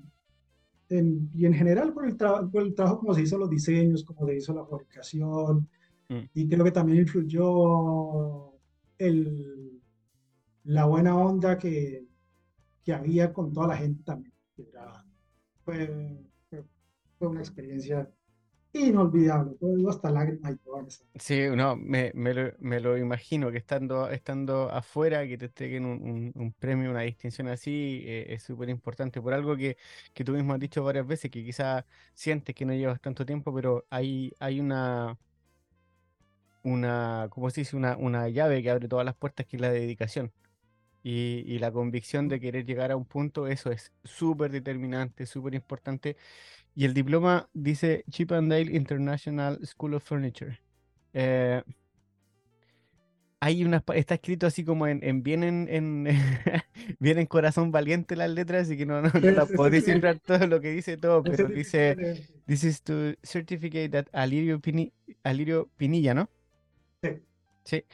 y en general por el, por el trabajo como se hizo los diseños, como se hizo la fabricación, mm. y creo que también influyó el, la buena onda que, que había con toda la gente también. fue, fue una experiencia inolvidable, puedo hasta lágrimas. Sí, no, me, me, lo, me, lo, imagino que estando, estando afuera, que te entreguen un, un, premio, una distinción así, eh, es súper importante por algo que, que tú mismo has dicho varias veces, que quizás sientes que no llevas tanto tiempo, pero hay, hay una, una, ¿cómo se dice? Una, una llave que abre todas las puertas, que es la dedicación. Y, y la convicción de querer llegar a un punto, eso es súper determinante, súper importante. Y el diploma dice Chippendale International School of Furniture. Eh, hay una, está escrito así como en, en bien en, en bien en corazón valiente las letras, así que no, no, no puedo descifrar todo lo que dice todo, pero dice This is to certificate that Alirio, Alirio Pinilla, ¿no? Sí. Sí.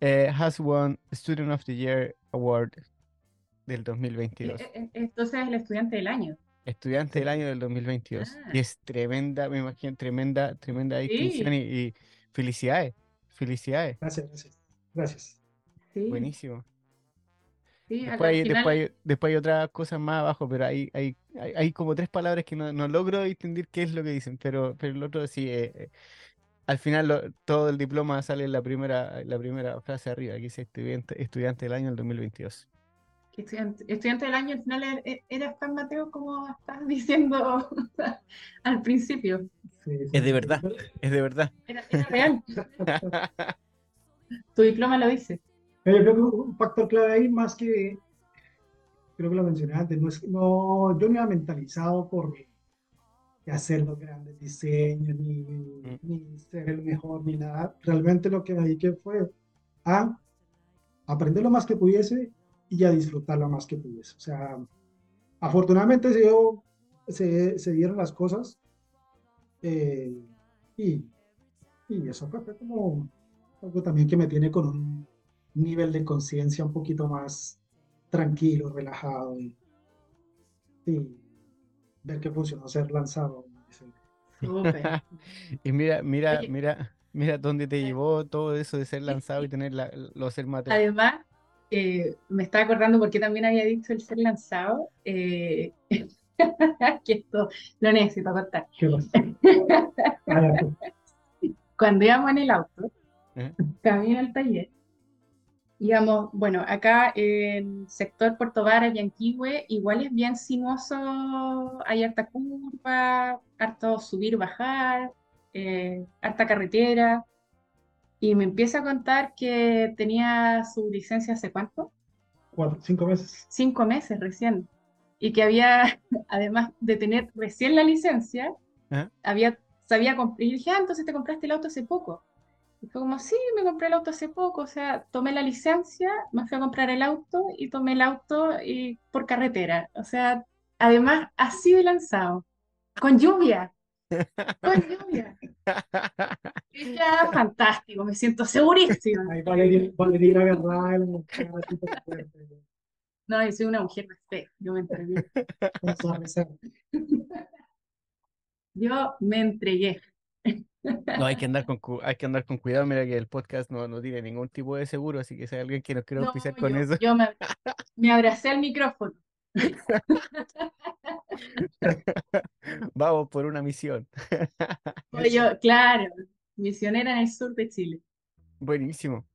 Eh, has won Student of the Year Award del 2022. E, e, entonces es el estudiante del año. Estudiante del año del 2022. Ah. Y es tremenda, me imagino, tremenda, tremenda distinción y, y felicidades. Felicidades. Gracias, gracias. Gracias. Sí, Buenísimo. sí, Después hay, final- después, hay, después hay otras cosas más abajo, pero hay, hay, hay, hay como tres palabras que no, no logro entender qué es lo que dicen, pero, pero el otro sí, eh, eh, al final lo- todo el diploma sale en la primera, la primera frase arriba, que dice estudiante, estudiante del año del 2022. Estudiante, estudiante del año al final er- er- eras tan Mateo como estás diciendo al principio. Sí, sí, Es de verdad. Es de verdad. Era, era real. Tu diploma lo dice. Pero yo creo que un factor clave ahí, más que, creo que lo mencioné antes, no es, no, yo no iba mentalizado por hacer los grandes diseños, ni, ni ser el mejor, ni nada. Realmente lo que me dediqué fue a aprender lo más que pudiese y a disfrutar lo más que pudiese. O sea, afortunadamente se, dio- se, se dieron las cosas eh, y, y eso fue, fue como algo también que me tiene con un nivel de conciencia un poquito más tranquilo, relajado y, y ver que funcionó ser lanzado. Y mira, mira, mira, mira dónde te llevó todo eso de ser lanzado y tener la, lo ser Mateo. Además, eh, me estaba acordando porque también había dicho el ser lanzado. eh, que esto lo necesito contar. Ah. Cuando íbamos en el auto, ¿Eh? camino al taller, íbamos, bueno, acá en sector Puerto Varas, Yanquihue, igual es bien sinuoso, hay harta curva, harto subir, bajar, eh, harta carretera. Y me empieza a contar que tenía su licencia hace cuánto? Cuatro, cinco meses. cinco meses recién. Y que había, además de tener recién la licencia, ¿Ah? había, sabía comprar. Y dije, ah, entonces te compraste el auto hace poco. Y fue como, sí, me compré el auto hace poco. O sea, tomé la licencia, me fui a comprar el auto y tomé el auto y, por carretera. O sea, además, así de lanzado. Con lluvia. Con lluvia. Ya, fantástico, me siento segurísima. Ahí Valeria, Valeria agarrada en No, yo soy una mujer de fe, yo me entregué. Yo me entregué. No, hay que andar con, cu- hay que andar con cuidado. Mira que el podcast no, no tiene ningún tipo de seguro, así que si hay alguien que nos quiera No, auspiciar con yo, eso, yo me, me abracé al micrófono. vamos por una misión. Yo, claro, misionera en el sur de Chile. Buenísimo.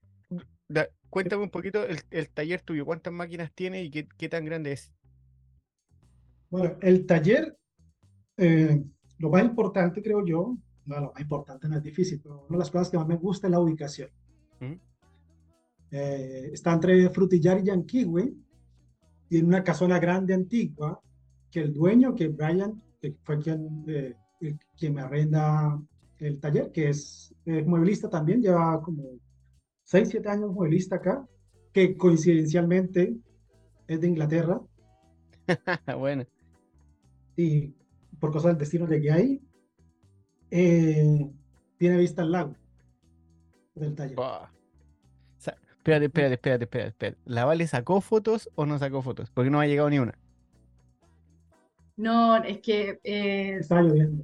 Da- cuéntame un poquito el, el taller tuyo, cuántas máquinas tiene y qué, qué tan grande es. Bueno, el taller, eh, lo más importante creo yo, no, lo más importante no es difícil, pero una de las cosas que más me gusta es la ubicación. ¿Mm? Eh, está entre Frutillar y Yanquihue, en una casona grande antigua, que el dueño, que Brian, que fue quien, eh, quien me arrenda el taller, que es eh, mueblista también, lleva como 6, 7 años mueblista acá, que coincidencialmente es de Inglaterra, Bueno, y por cosas del destino llegué ahí. Eh, tiene vista al lago del taller. buah. Espérate, espérate, espérate, espérate, espérate. ¿La Vale sacó fotos o no sacó fotos? Porque no ha llegado ni una. No, es que eh, Estaba lloviendo.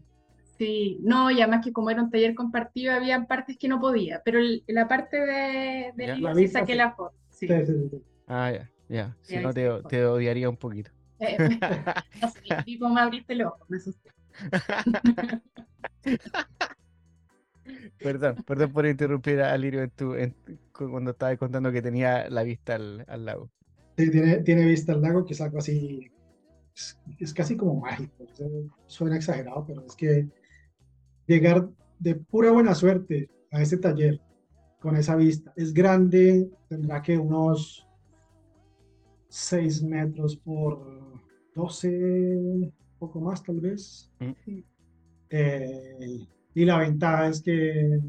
sí, no, y además que como era un taller compartido, había partes que no podía, pero el- la parte de, de La sí vista saqué sí. la foto. Sí. Sí, sí. Ah, ya, ya. Si Ya, no, te, odiaría un poquito. Eh, no sé, tipo me abriste el ojo, me asusté. Perdón, perdón por interrumpir a Lirio en tu, en- cu- cuando estaba contando que tenía la vista al, al lago. Sí, tiene, tiene vista al lago, que es algo así. Es, es casi como mágico. o sea, Suena exagerado, pero es que llegar de pura buena suerte a ese taller con esa vista es grande, tendrá que unos 6 metros por 12, poco más tal vez. Mm. Eh, y la ventaja es que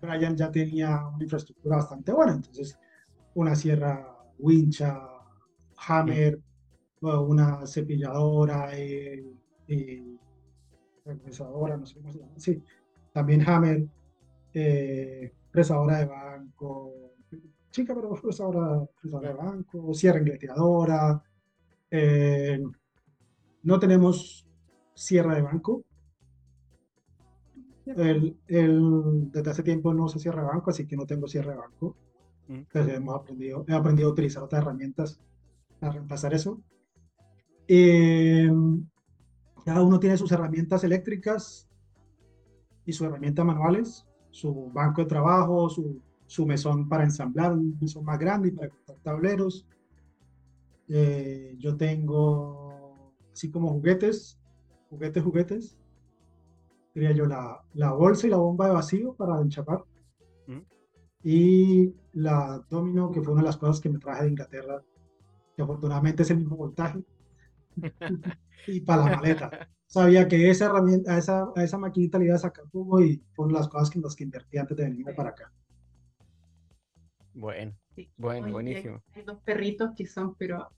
Brian ya tenía una infraestructura bastante buena, entonces una sierra wincha, hammer, una cepilladora y, y regresadora, no sé cómo se llama, sí, también hammer, eh, de banco, chica pero fresadora, de banco, sierra engleteadora, eh, no tenemos cierre de banco. El, el- desde hace tiempo no se cierra banco, así que no tengo cierre de banco. Mm. Entonces hemos aprendido, he aprendido a utilizar otras herramientas para reemplazar eso. Eh, cada uno tiene sus herramientas eléctricas y sus herramientas manuales, su banco de trabajo, su, su mesón para ensamblar, un mesón más grande y para cortar tableros. Eh, yo tengo así como juguetes, juguetes, juguetes. Diría yo la, la bolsa y la bomba de vacío para enchapar. Mm. Y la domino, que fue una de las cosas que me traje de Inglaterra, que afortunadamente es el mismo voltaje. y para la maleta. Sabía que esa herramienta, a esa, a esa maquinita le iba a sacar jugo y fue una de las cosas que, en las que invertí antes de venirme para acá. Bueno, Sí. bueno, Oye, buenísimo. Hay, hay dos perritos que son, pero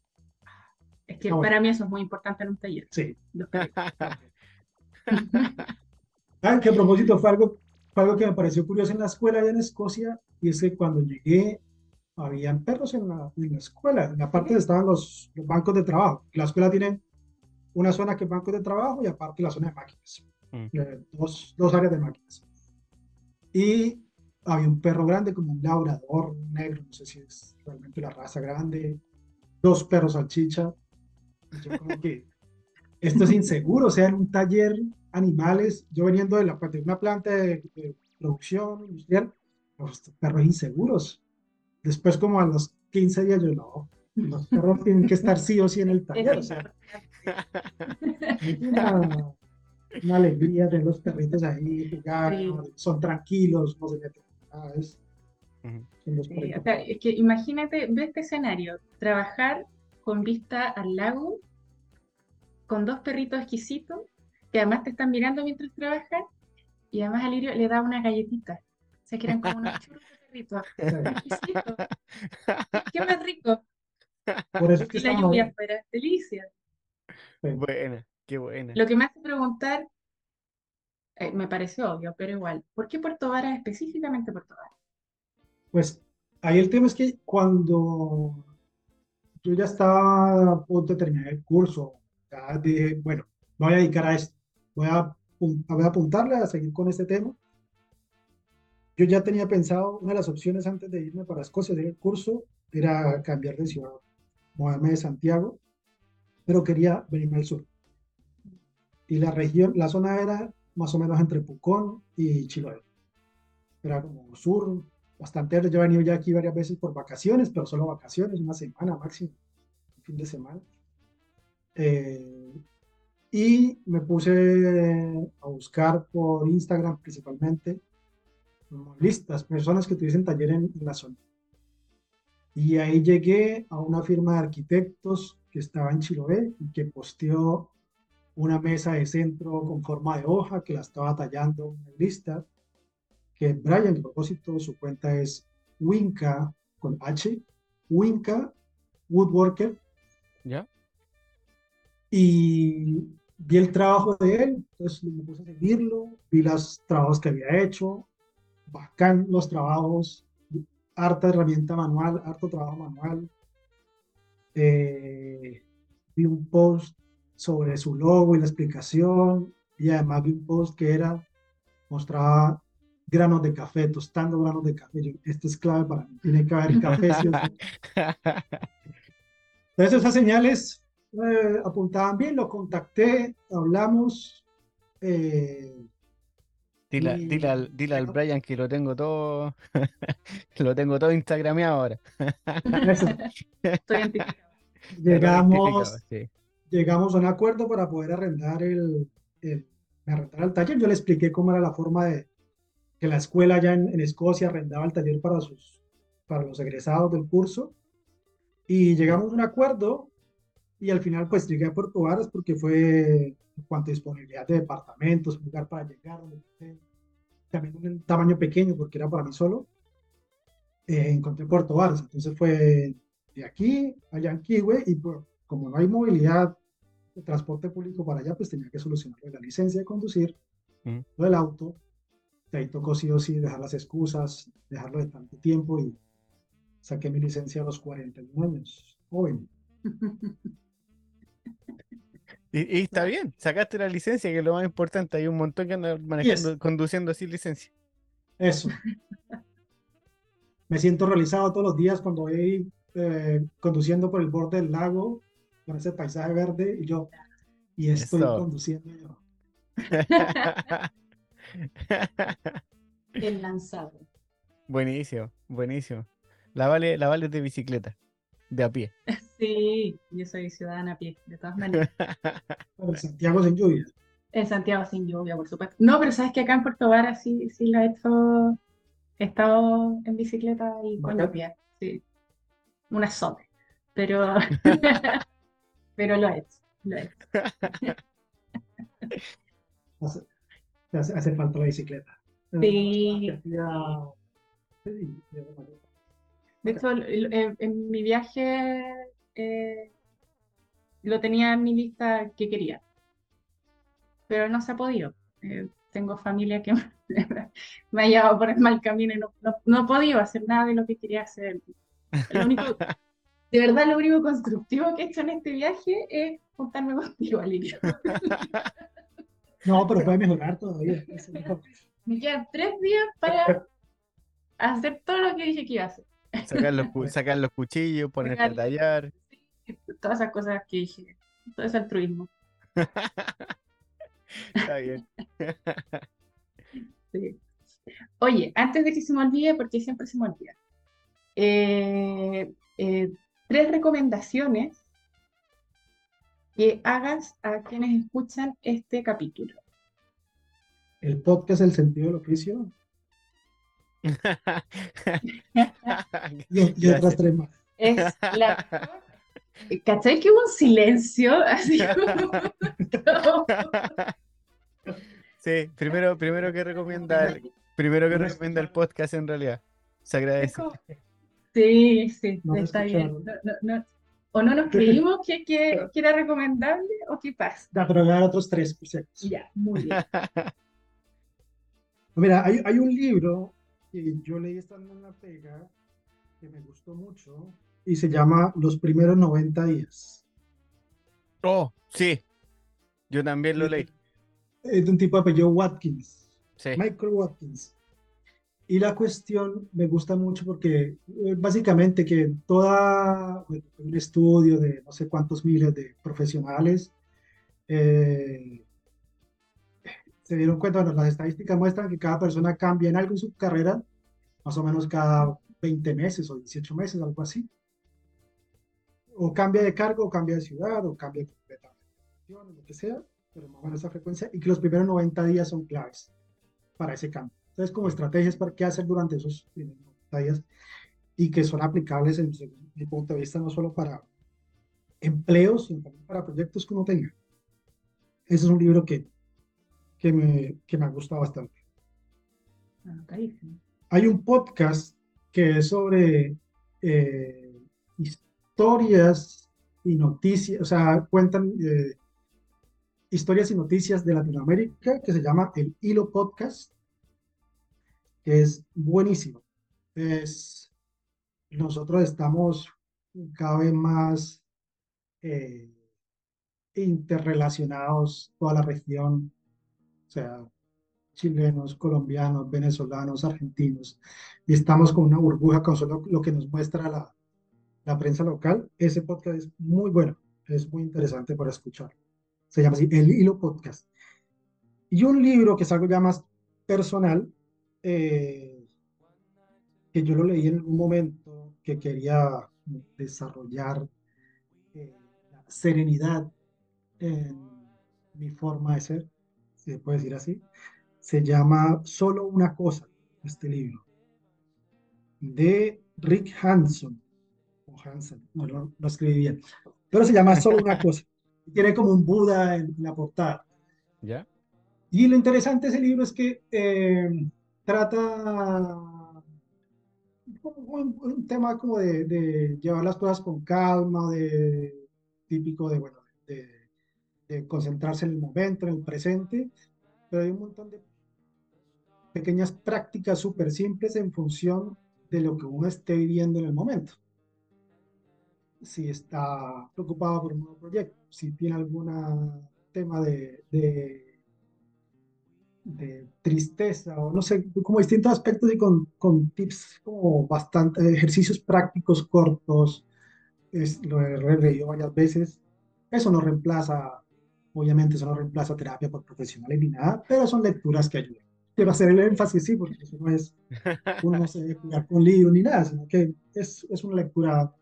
es que bueno. para mí eso es muy importante en un taller. Sí. Los perritos. Ah, que a propósito fue algo, fue algo que me pareció curioso en la escuela allá en Escocia, y es que cuando llegué, habían perros en la, en la escuela. En la parte estaban los, los bancos de trabajo. La escuela tiene una zona que es bancos de trabajo y aparte la zona de máquinas. Mm. Eh, dos, dos áreas de máquinas. Y había un perro grande, como un labrador negro, no sé si es realmente la raza grande, dos perros salchicha. Yo como que, esto es inseguro, o sea, en un taller animales, yo veniendo de, la, de una planta de, de producción industrial, los perros inseguros. Después, como a los 15 días, yo no, los perros tienen que estar sí o sí en el taller, o sea, una, una alegría de los perritos ahí, jugar, Sí. son tranquilos, no se meten nada, Sí, o sea, es que imagínate, ve este escenario, trabajar con vista al lago, con dos perritos exquisitos, que además te están mirando mientras trabajas, y además a Lirio le da una galletita. O sea, que eran como unos churros de perritos. Exquisito. ¿Qué más rico? Por eso es que Y la estamos- lluvia afuera, delicia. Buena, qué buena. Lo que me hace preguntar, eh, me parece obvio, pero igual, ¿por qué Puerto Varas específicamente Puerto Varas? Pues ahí el tema es que cuando yo ya estaba a punto de terminar el curso, ya dije, bueno, me voy a dedicar a esto, voy a, voy a apuntarle a seguir con este tema. Yo ya tenía pensado, una de las opciones antes de irme para Escocia, hacer el curso, era cambiar de ciudad, moverme de Santiago, pero quería venirme al sur. Y la región, la zona era más o menos entre Pucón y Chiloé. Era como sur, bastante. Yo he venido ya aquí varias veces por vacaciones, pero solo vacaciones, una semana máximo, un fin de semana. Eh, y me puse a buscar por Instagram principalmente listas, personas que tuviesen taller en, en la zona. Y ahí llegué a una firma de arquitectos que estaba en Chiloé y que posteó una mesa de centro con forma de hoja que la estaba tallando en lista que Brian, a propósito, su cuenta es Winca con H, Winca Woodworker, ¿Ya? y vi el trabajo de él, entonces me puse a seguirlo, vi los trabajos que había hecho, bacán los trabajos, harta herramienta manual, harto trabajo manual. Eh, vi un post sobre su logo y la explicación, y además vi un post que era, mostraba granos de café, tostando granos de café. Yo, esto es clave para mí, tiene que haber café. sí. Entonces esas señales eh, apuntaban bien, lo contacté, hablamos. eh, Dile, Y- dile al, dile al Brian que lo tengo todo, lo tengo todo instagrameado ahora. eso, Estoy identificado. llegamos, Sí. llegamos a un acuerdo para poder arrendar el, el, arrendar el taller. Yo le expliqué cómo era la forma de que la escuela allá en, en Escocia arrendaba el taller para, sus, para los egresados del curso. Y llegamos a un acuerdo y al final pues llegué a Puerto Varas porque fue en cuanto a disponibilidad de departamentos, un lugar para llegar, también un tamaño pequeño porque era para mí solo. eh, encontré Puerto Varas, entonces fue de aquí a Yanquihue y pues, como no hay movilidad de transporte público para allá, pues tenía que solucionar la licencia de conducir, Mm. lo del auto, de ahí tocó sí o sí dejar las excusas, dejarlo de tanto tiempo y saqué mi licencia a los 41 años, joven. Y, y está bien, sacaste la licencia, que es lo más importante. Hay un montón que andan manejando, Yes. conduciendo sin licencia. Eso. Me siento realizado todos los días cuando voy eh, conduciendo por el borde del lago con ese paisaje verde y yo, y estoy Eso. conduciendo yo. El lanzado. buenísimo, buenísimo. La vale, la vale de bicicleta, de a pie. Sí, yo soy ciudadana a pie, de todas maneras. En Santiago sin lluvia. En Santiago sin lluvia, por supuesto. No, pero sabes que acá en Puerto Vara sí, sí la he hecho. He estado en bicicleta y con lluvia. Sí. Un azote. Pero, pero lo he hecho. Lo he hecho. Hace, hace- hace falta la bicicleta. Sí, de hecho, en, en mi viaje eh, lo tenía en mi lista que quería, pero no se ha podido. Eh, tengo familia que me ha llevado por el mal camino y no, no, no he podido hacer nada de lo que quería hacer. Lo único, de verdad, lo único constructivo que he hecho en este viaje es juntarme contigo, Alirio. No, pero puede mejorar todavía. Me quedan tres días para hacer todo lo que dije que iba a hacer. Sacar los, cu- sacar los cuchillos, ponerte a tallar. Todas esas cosas que dije. Todo ese altruismo. Está bien. Sí. Oye, antes de que se me olvide, porque siempre se me olvida, eh, eh, tres recomendaciones que hagas a quienes escuchan este capítulo. El podcast El sentido del oficio y, y otras tres más. Es la ¿Cachai que hubo un silencio? Así como... Sí, primero, primero que recomienda, el- primero que recomienda el podcast en realidad. Se agradece. Sí, sí, No está bien. escucharon. No, no, no. O no nos creímos que, que, que era recomendable o qué pasa. Da, pero dar otros tres, por si acaso. Ya, muy bien. Mira, hay, hay un libro que yo leí estando en la pega que me gustó mucho y se llama Los primeros 90 días. Oh, sí. Yo también lo leí. Es de un tipo de apellido Watkins, Sí. Michael Watkins. Y la cuestión me gusta mucho porque eh, básicamente que toda bueno, un estudio de no sé cuántos miles de profesionales eh, se dieron cuenta, bueno, las estadísticas muestran que cada persona cambia en algo en su carrera, más o menos cada 20 meses o 18 meses, algo así. O cambia de cargo, o cambia de ciudad, o cambia completamente lo que sea, pero más o menos esa frecuencia, y que los primeros 90 días son claves para ese cambio. Entonces, como estrategias para qué hacer durante esos primeros 90 días y que son aplicables, en, mi punto de vista, no solo para empleos, sino también para proyectos que uno tenga. Ese es un libro que, que, me, que me ha gustado bastante. Anotadísimo. Hay un podcast que es sobre eh, historias y noticias, o sea, cuentan eh, historias y noticias de Latinoamérica que se llama El Hilo Podcast, que es buenísimo. Es, nosotros estamos cada vez más eh, interrelacionados, toda la región, sea, chilenos, colombianos, venezolanos, argentinos, y estamos con una burbuja con solo lo que nos muestra la, prensa local. Ese podcast es muy bueno, es muy interesante para escuchar. Se llama así, El Hilo Podcast. Y un libro que es algo ya más personal, eh, que yo lo leí en algún momento, que quería desarrollar eh, la serenidad en mi forma de ser, se puede decir así se llama Solo una cosa, este libro, de Rick Hanson, o Hansen, no lo, lo escribí bien, pero se llama Solo una cosa. Tiene como un Buda en la portada. ¿Ya? Y lo interesante de ese libro es que eh, trata un, un tema como de, de, llevar las cosas con calma, de típico de, bueno, de, de concentrarse en el momento, en el presente, pero hay un montón de pequeñas prácticas súper simples en función de lo que uno esté viviendo en el momento. si está preocupado por un nuevo proyecto, si tiene algún tema de, de, de, tristeza o no sé, como distintos aspectos y con, con tips como bastante, ejercicios prácticos cortos, es, lo he releído varias veces. Eso no reemplaza, obviamente eso no reemplaza terapia por profesionales ni nada, pero son lecturas que ayudan. Quiero hacer el énfasis, sí, porque eso no es, uno no se debe curar con libro ni nada, sino que es, es una lectura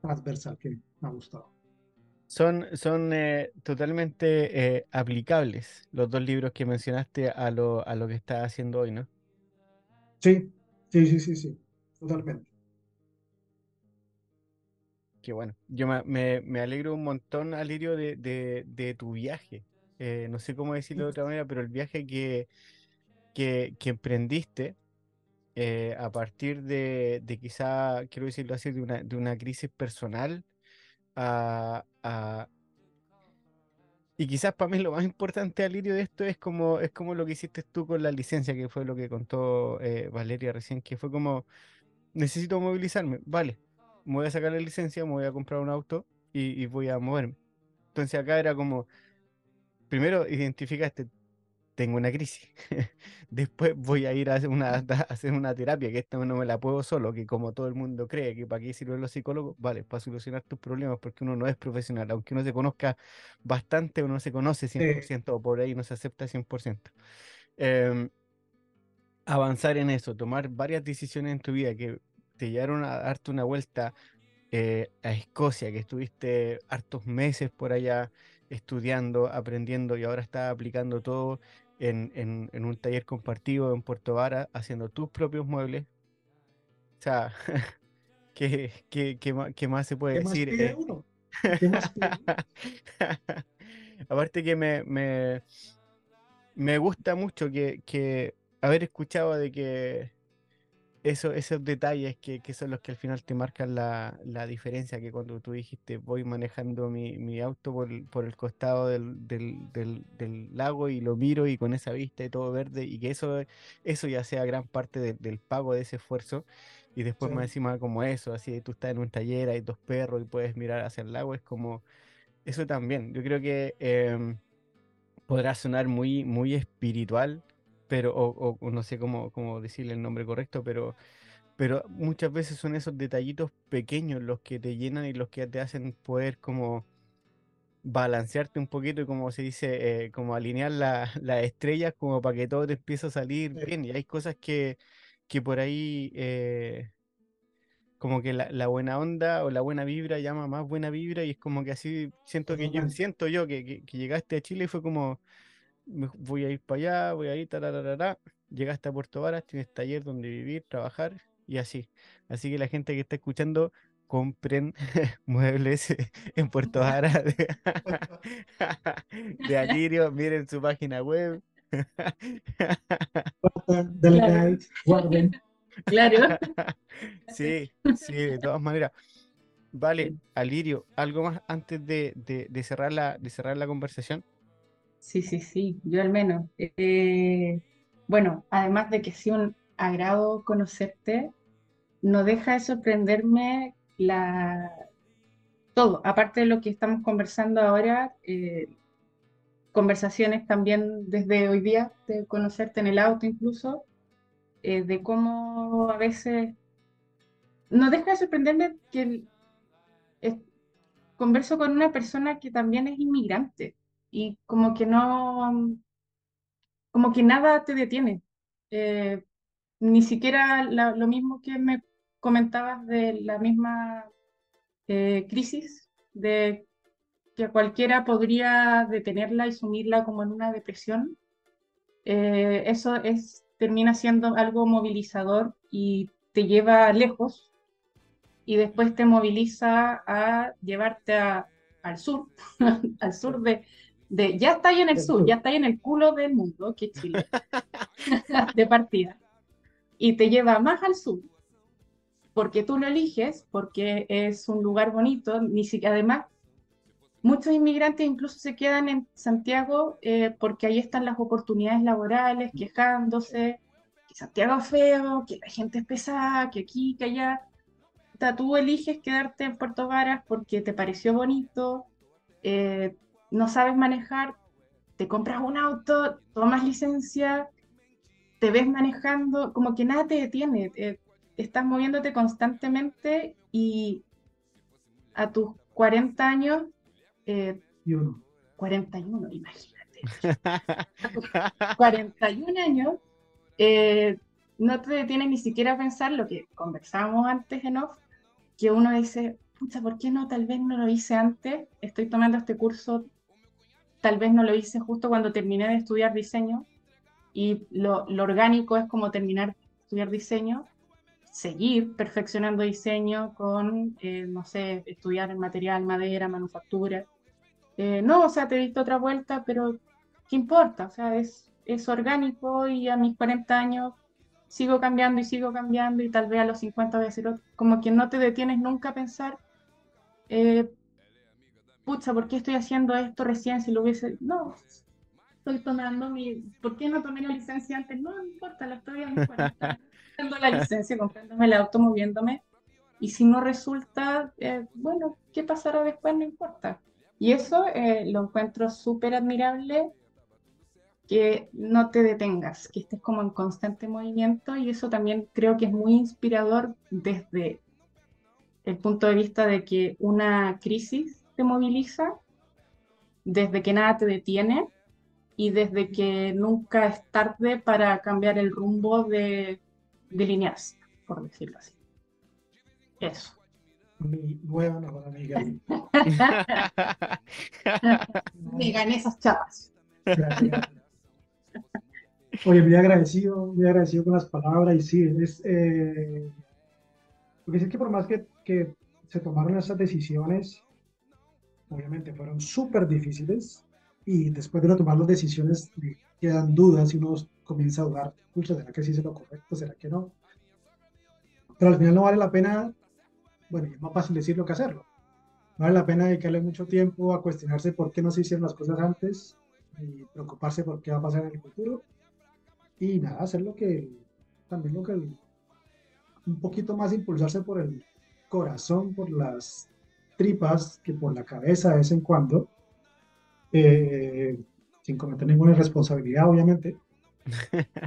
transversal que me ha gustado. Son, son eh, totalmente eh, aplicables los dos libros que mencionaste a lo, a lo que estás haciendo hoy, ¿no? Sí, sí, sí, sí, sí, totalmente. Qué bueno. Yo me, me, alegro un montón, Alirio, de, de, de tu viaje. Eh, no sé cómo decirlo de otra manera, pero el viaje que, que, que emprendiste eh, a partir de, de, quizá, quiero decirlo así, de una, de una crisis personal a, a, y quizás para mí lo más importante, Alirio, de esto es como, es como lo que hiciste tú con la licencia, que fue lo que contó eh, Valeria recién, que fue como, necesito movilizarme, vale, me voy a sacar la licencia, me voy a comprar un auto y, y voy a moverme. Entonces acá era como, primero identificaste, tengo una crisis. Después voy a ir a hacer, una, hacer una terapia, que esta no me la puedo solo, que como todo el mundo cree que para qué sirven los psicólogos, vale, para solucionar tus problemas, porque uno no es profesional, aunque uno se conozca bastante, uno se conoce 100%, o por ahí no se acepta 100%. Em, avanzar en eso, tomar varias decisiones en tu vida que te llevaron a darte una vuelta eh, a Escocia, que estuviste hartos meses por allá estudiando, aprendiendo y ahora estás aplicando todo en, en, un taller compartido en Puerto Vara, haciendo tus propios muebles. O sea, ¿qué, qué, qué, más, se puede decir? Aparte que me, me, me gusta mucho que, que haber escuchado de que eso, esos detalles que, que, son los que al final te marcan la, la diferencia, que cuando tú dijiste voy manejando mi, mi auto por, por, el costado del, del, del, lago y lo miro y con esa vista y todo verde y que eso, eso ya sea gran parte del pago de ese esfuerzo y después más encima como eso, así tú estás en un taller, hay dos perros y puedes mirar hacia el lago, es como eso también, yo creo que eh, podrá sonar muy, muy espiritual pero, o, no sé cómo, cómo, decirle el nombre correcto, pero, pero muchas veces son esos detallitos pequeños los que te llenan y los que te hacen poder como balancearte un poquito y como se dice, eh, como alinear las estrellas como para que todo te empiece a salir bien. Y hay cosas que, que por ahí, eh, como que la, buena onda o la buena vibra llama más buena vibra y es como que así siento que yo, siento yo que, que llegaste a Chile y fue como voy a ir para allá, voy a ir, tararara, llegaste a Puerto Varas, tienes taller donde vivir, trabajar y así. Así que la gente que está escuchando, compren muebles en Puerto Varas de, de Alirio, miren su página web. guarden. Claro. Sí, sí, de todas maneras. Vale, Alirio, ¿algo más antes de, de, cerrar, la, de cerrar la conversación? Sí, sí, sí, yo al menos. Eh, bueno, además de que sido un agrado conocerte, no deja de sorprenderme la... todo, aparte de lo que estamos conversando ahora, eh, conversaciones también desde hoy día, de conocerte en el auto incluso, eh, de cómo a veces... No deja de sorprenderme que converso con una persona que también es inmigrante y como que no, como que nada te detiene. Eh, ni siquiera lo mismo que me comentabas de la misma eh, crisis, de que cualquiera podría detenerla y sumirla como en una depresión. Eh, eso es, termina siendo algo movilizador y te lleva lejos y después te moviliza a llevarte al sur, al sur de, ya está ahí en el sur, ya está ahí en el culo del mundo, que es Chile, de partida, y te lleva más al sur, porque tú lo eliges, porque es un lugar bonito, ni siquiera, además, muchos inmigrantes incluso se quedan en Santiago eh, porque ahí están las oportunidades laborales, quejándose, que Santiago es feo, que la gente es pesada, que aquí, que allá, sea, tú eliges quedarte en Puerto Varas porque te pareció bonito, eh, no sabes manejar, te compras un auto, tomas licencia, te ves manejando, como que nada te detiene, eh, estás moviéndote constantemente y a tus 40 años, eh, Y uno. 41, imagínate, 41 años, eh, no te detiene ni siquiera a pensar lo que conversábamos antes en off, que uno dice, pucha, ¿por qué no? Tal vez no lo hice antes, estoy tomando este curso, tal vez no lo hice justo cuando terminé de estudiar diseño, y lo, orgánico es como terminar de estudiar diseño, seguir perfeccionando diseño con, eh, no sé, estudiar en material, madera, manufactura. Eh, no, o sea, te diste otra vuelta, pero ¿qué importa? O sea, es, es orgánico y a mis 40 años sigo cambiando y sigo cambiando y tal vez a los 50 voy a hacer otro. Como que no te detienes nunca a pensar, eh, pucha, ¿por qué estoy haciendo esto recién si lo hubiese... No, estoy tomando mi... ¿Por qué no tomé la licencia antes? No, no importa, la estoy a mis 40 años, Tengo la licencia, comprándome el auto, moviéndome. Y si no resulta, eh, bueno, ¿qué pasará después? No importa. Y eso eh, lo encuentro súper admirable, que no te detengas, que estés como en constante movimiento y eso también creo que es muy inspirador desde el punto de vista de que una crisis te moviliza, desde que nada te detiene y desde que nunca es tarde para cambiar el rumbo de, de líneas, por decirlo así. Eso. Mi nueva mejor amiga. Me gané esas chapas. Gracias. Oye, muy agradecido, muy agradecido con las palabras y sí, es, eh, porque sí que por más que, que se tomaron esas decisiones, obviamente fueron súper difíciles y después de no tomar las decisiones quedan dudas y uno comienza a dudar, pucha, ¿será que sí es lo correcto? ¿Será que no? Pero al final no vale la pena, bueno, es más fácil decirlo que hacerlo. No vale la pena dedicarle mucho tiempo a cuestionarse por qué no se hicieron las cosas antes y preocuparse por qué va a pasar en el futuro. Y nada, hacer lo que, también lo que, un poquito más impulsarse por el corazón, por las tripas, que por la cabeza de vez en cuando, eh, sin cometer ninguna irresponsabilidad, obviamente.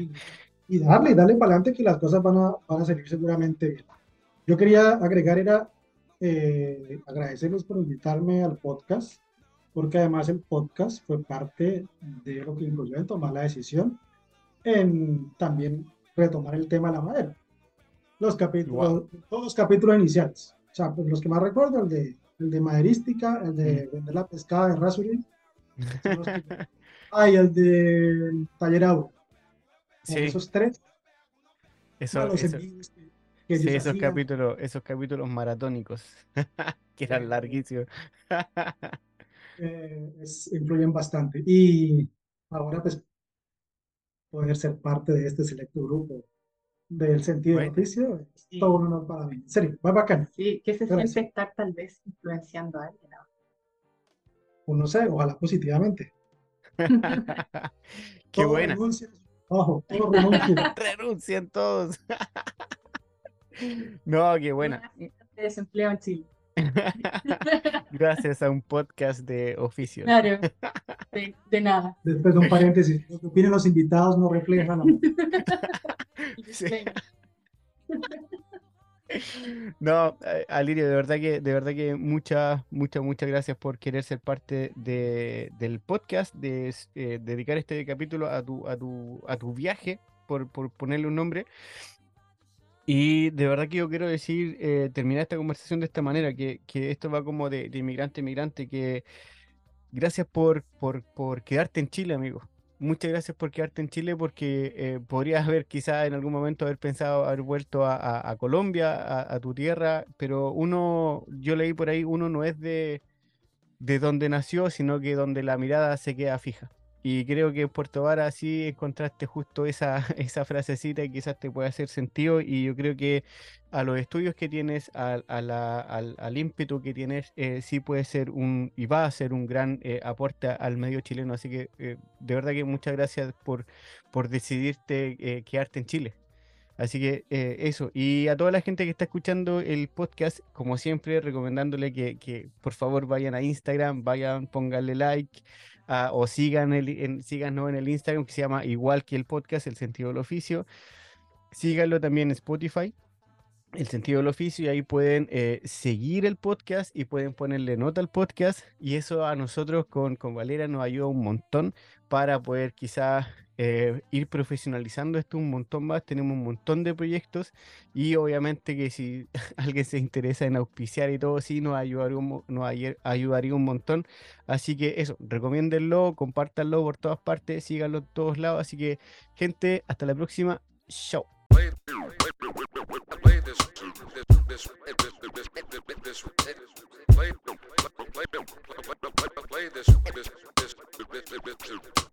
Y, y darle, darle para adelante que las cosas van a, van a salir seguramente bien. Yo quería agregar, era eh, agradecerles por invitarme al podcast, porque además el podcast fue parte de lo que incluyó en tomar la decisión en también retomar el tema de la madera. Los capítulos, todos los capítulos iniciales. O sea, pues los que más recuerdo, el de, el de maderística, el de vender la pescada de Rasurin. Ah, y el de taller agua. Sí, Esos tres. eso, eran los eso- envíos que- que sí, ellos esos hacían. capítulos, esos capítulos maratónicos, que eran larguísimos. eh, es- influyen bastante. Y ahora, pues, poder ser parte de este selecto grupo del sentido del Bueno. oficio es Sí. todo un honor para mí. En serio, muy bacán. Sí, ¿qué se Gracias. siente estar tal vez influenciando a alguien? ahora? O no sé, ojalá positivamente. Qué Todo buena. renuncia, ojo, todo renuncia. Renuncian todos. No, qué buena. De desempleo en Chile. Gracias a un podcast de oficio. Claro, de, de nada. Después de un paréntesis, lo que opinen los invitados no refleja la... Sí. No, Alirio, de verdad que, de verdad que muchas, muchas, muchas gracias por querer ser parte de, del podcast, de eh, dedicar este capítulo a tu, a tu, a tu viaje, por, por ponerle un nombre. Y de verdad que yo quiero decir, eh, terminar esta conversación de esta manera, que, que esto va como de, de inmigrante a inmigrante, que gracias por, por, por quedarte en Chile, amigo. Muchas gracias por quedarte en Chile porque eh, podrías haber quizá en algún momento haber pensado haber vuelto a, a- Colombia, a, a tu tierra, pero uno, yo leí por ahí, uno no es de, de donde nació, sino que donde la mirada se queda fija. Y creo que en Puerto Vara sí encontraste justo esa, esa frasecita y quizás te puede hacer sentido. Y yo creo que a los estudios que tienes, al, a la- al, al ímpetu que tienes, eh, sí puede ser un, y va a ser un gran eh, aporte a- al medio chileno. Así que eh, de verdad que muchas gracias por, por decidirte eh, quedarte en Chile. Así que eh, eso. Y a toda la gente que está escuchando el podcast, como siempre, recomendándole que, que por favor vayan a Instagram, vayan, pónganle like. Ah, o sigan el, en, en el Instagram que se llama igual que el podcast, el sentido del oficio. Síganlo también en Spotify, el sentido del oficio, y ahí pueden eh, seguir el podcast y pueden ponerle nota al podcast. Y eso a nosotros con, con Valera nos ayuda un montón para poder quizás eh, ir profesionalizando esto un montón más. Tenemos un montón de proyectos y obviamente que si alguien se interesa en auspiciar y todo, sí, nos ayudaría un, nos ayudaría un montón. Así que eso, recomiéndenlo, compártanlo por todas partes, síganlo en todos lados. Así que, gente, hasta la próxima. Chao. Bip, bip, bip, bip, bip.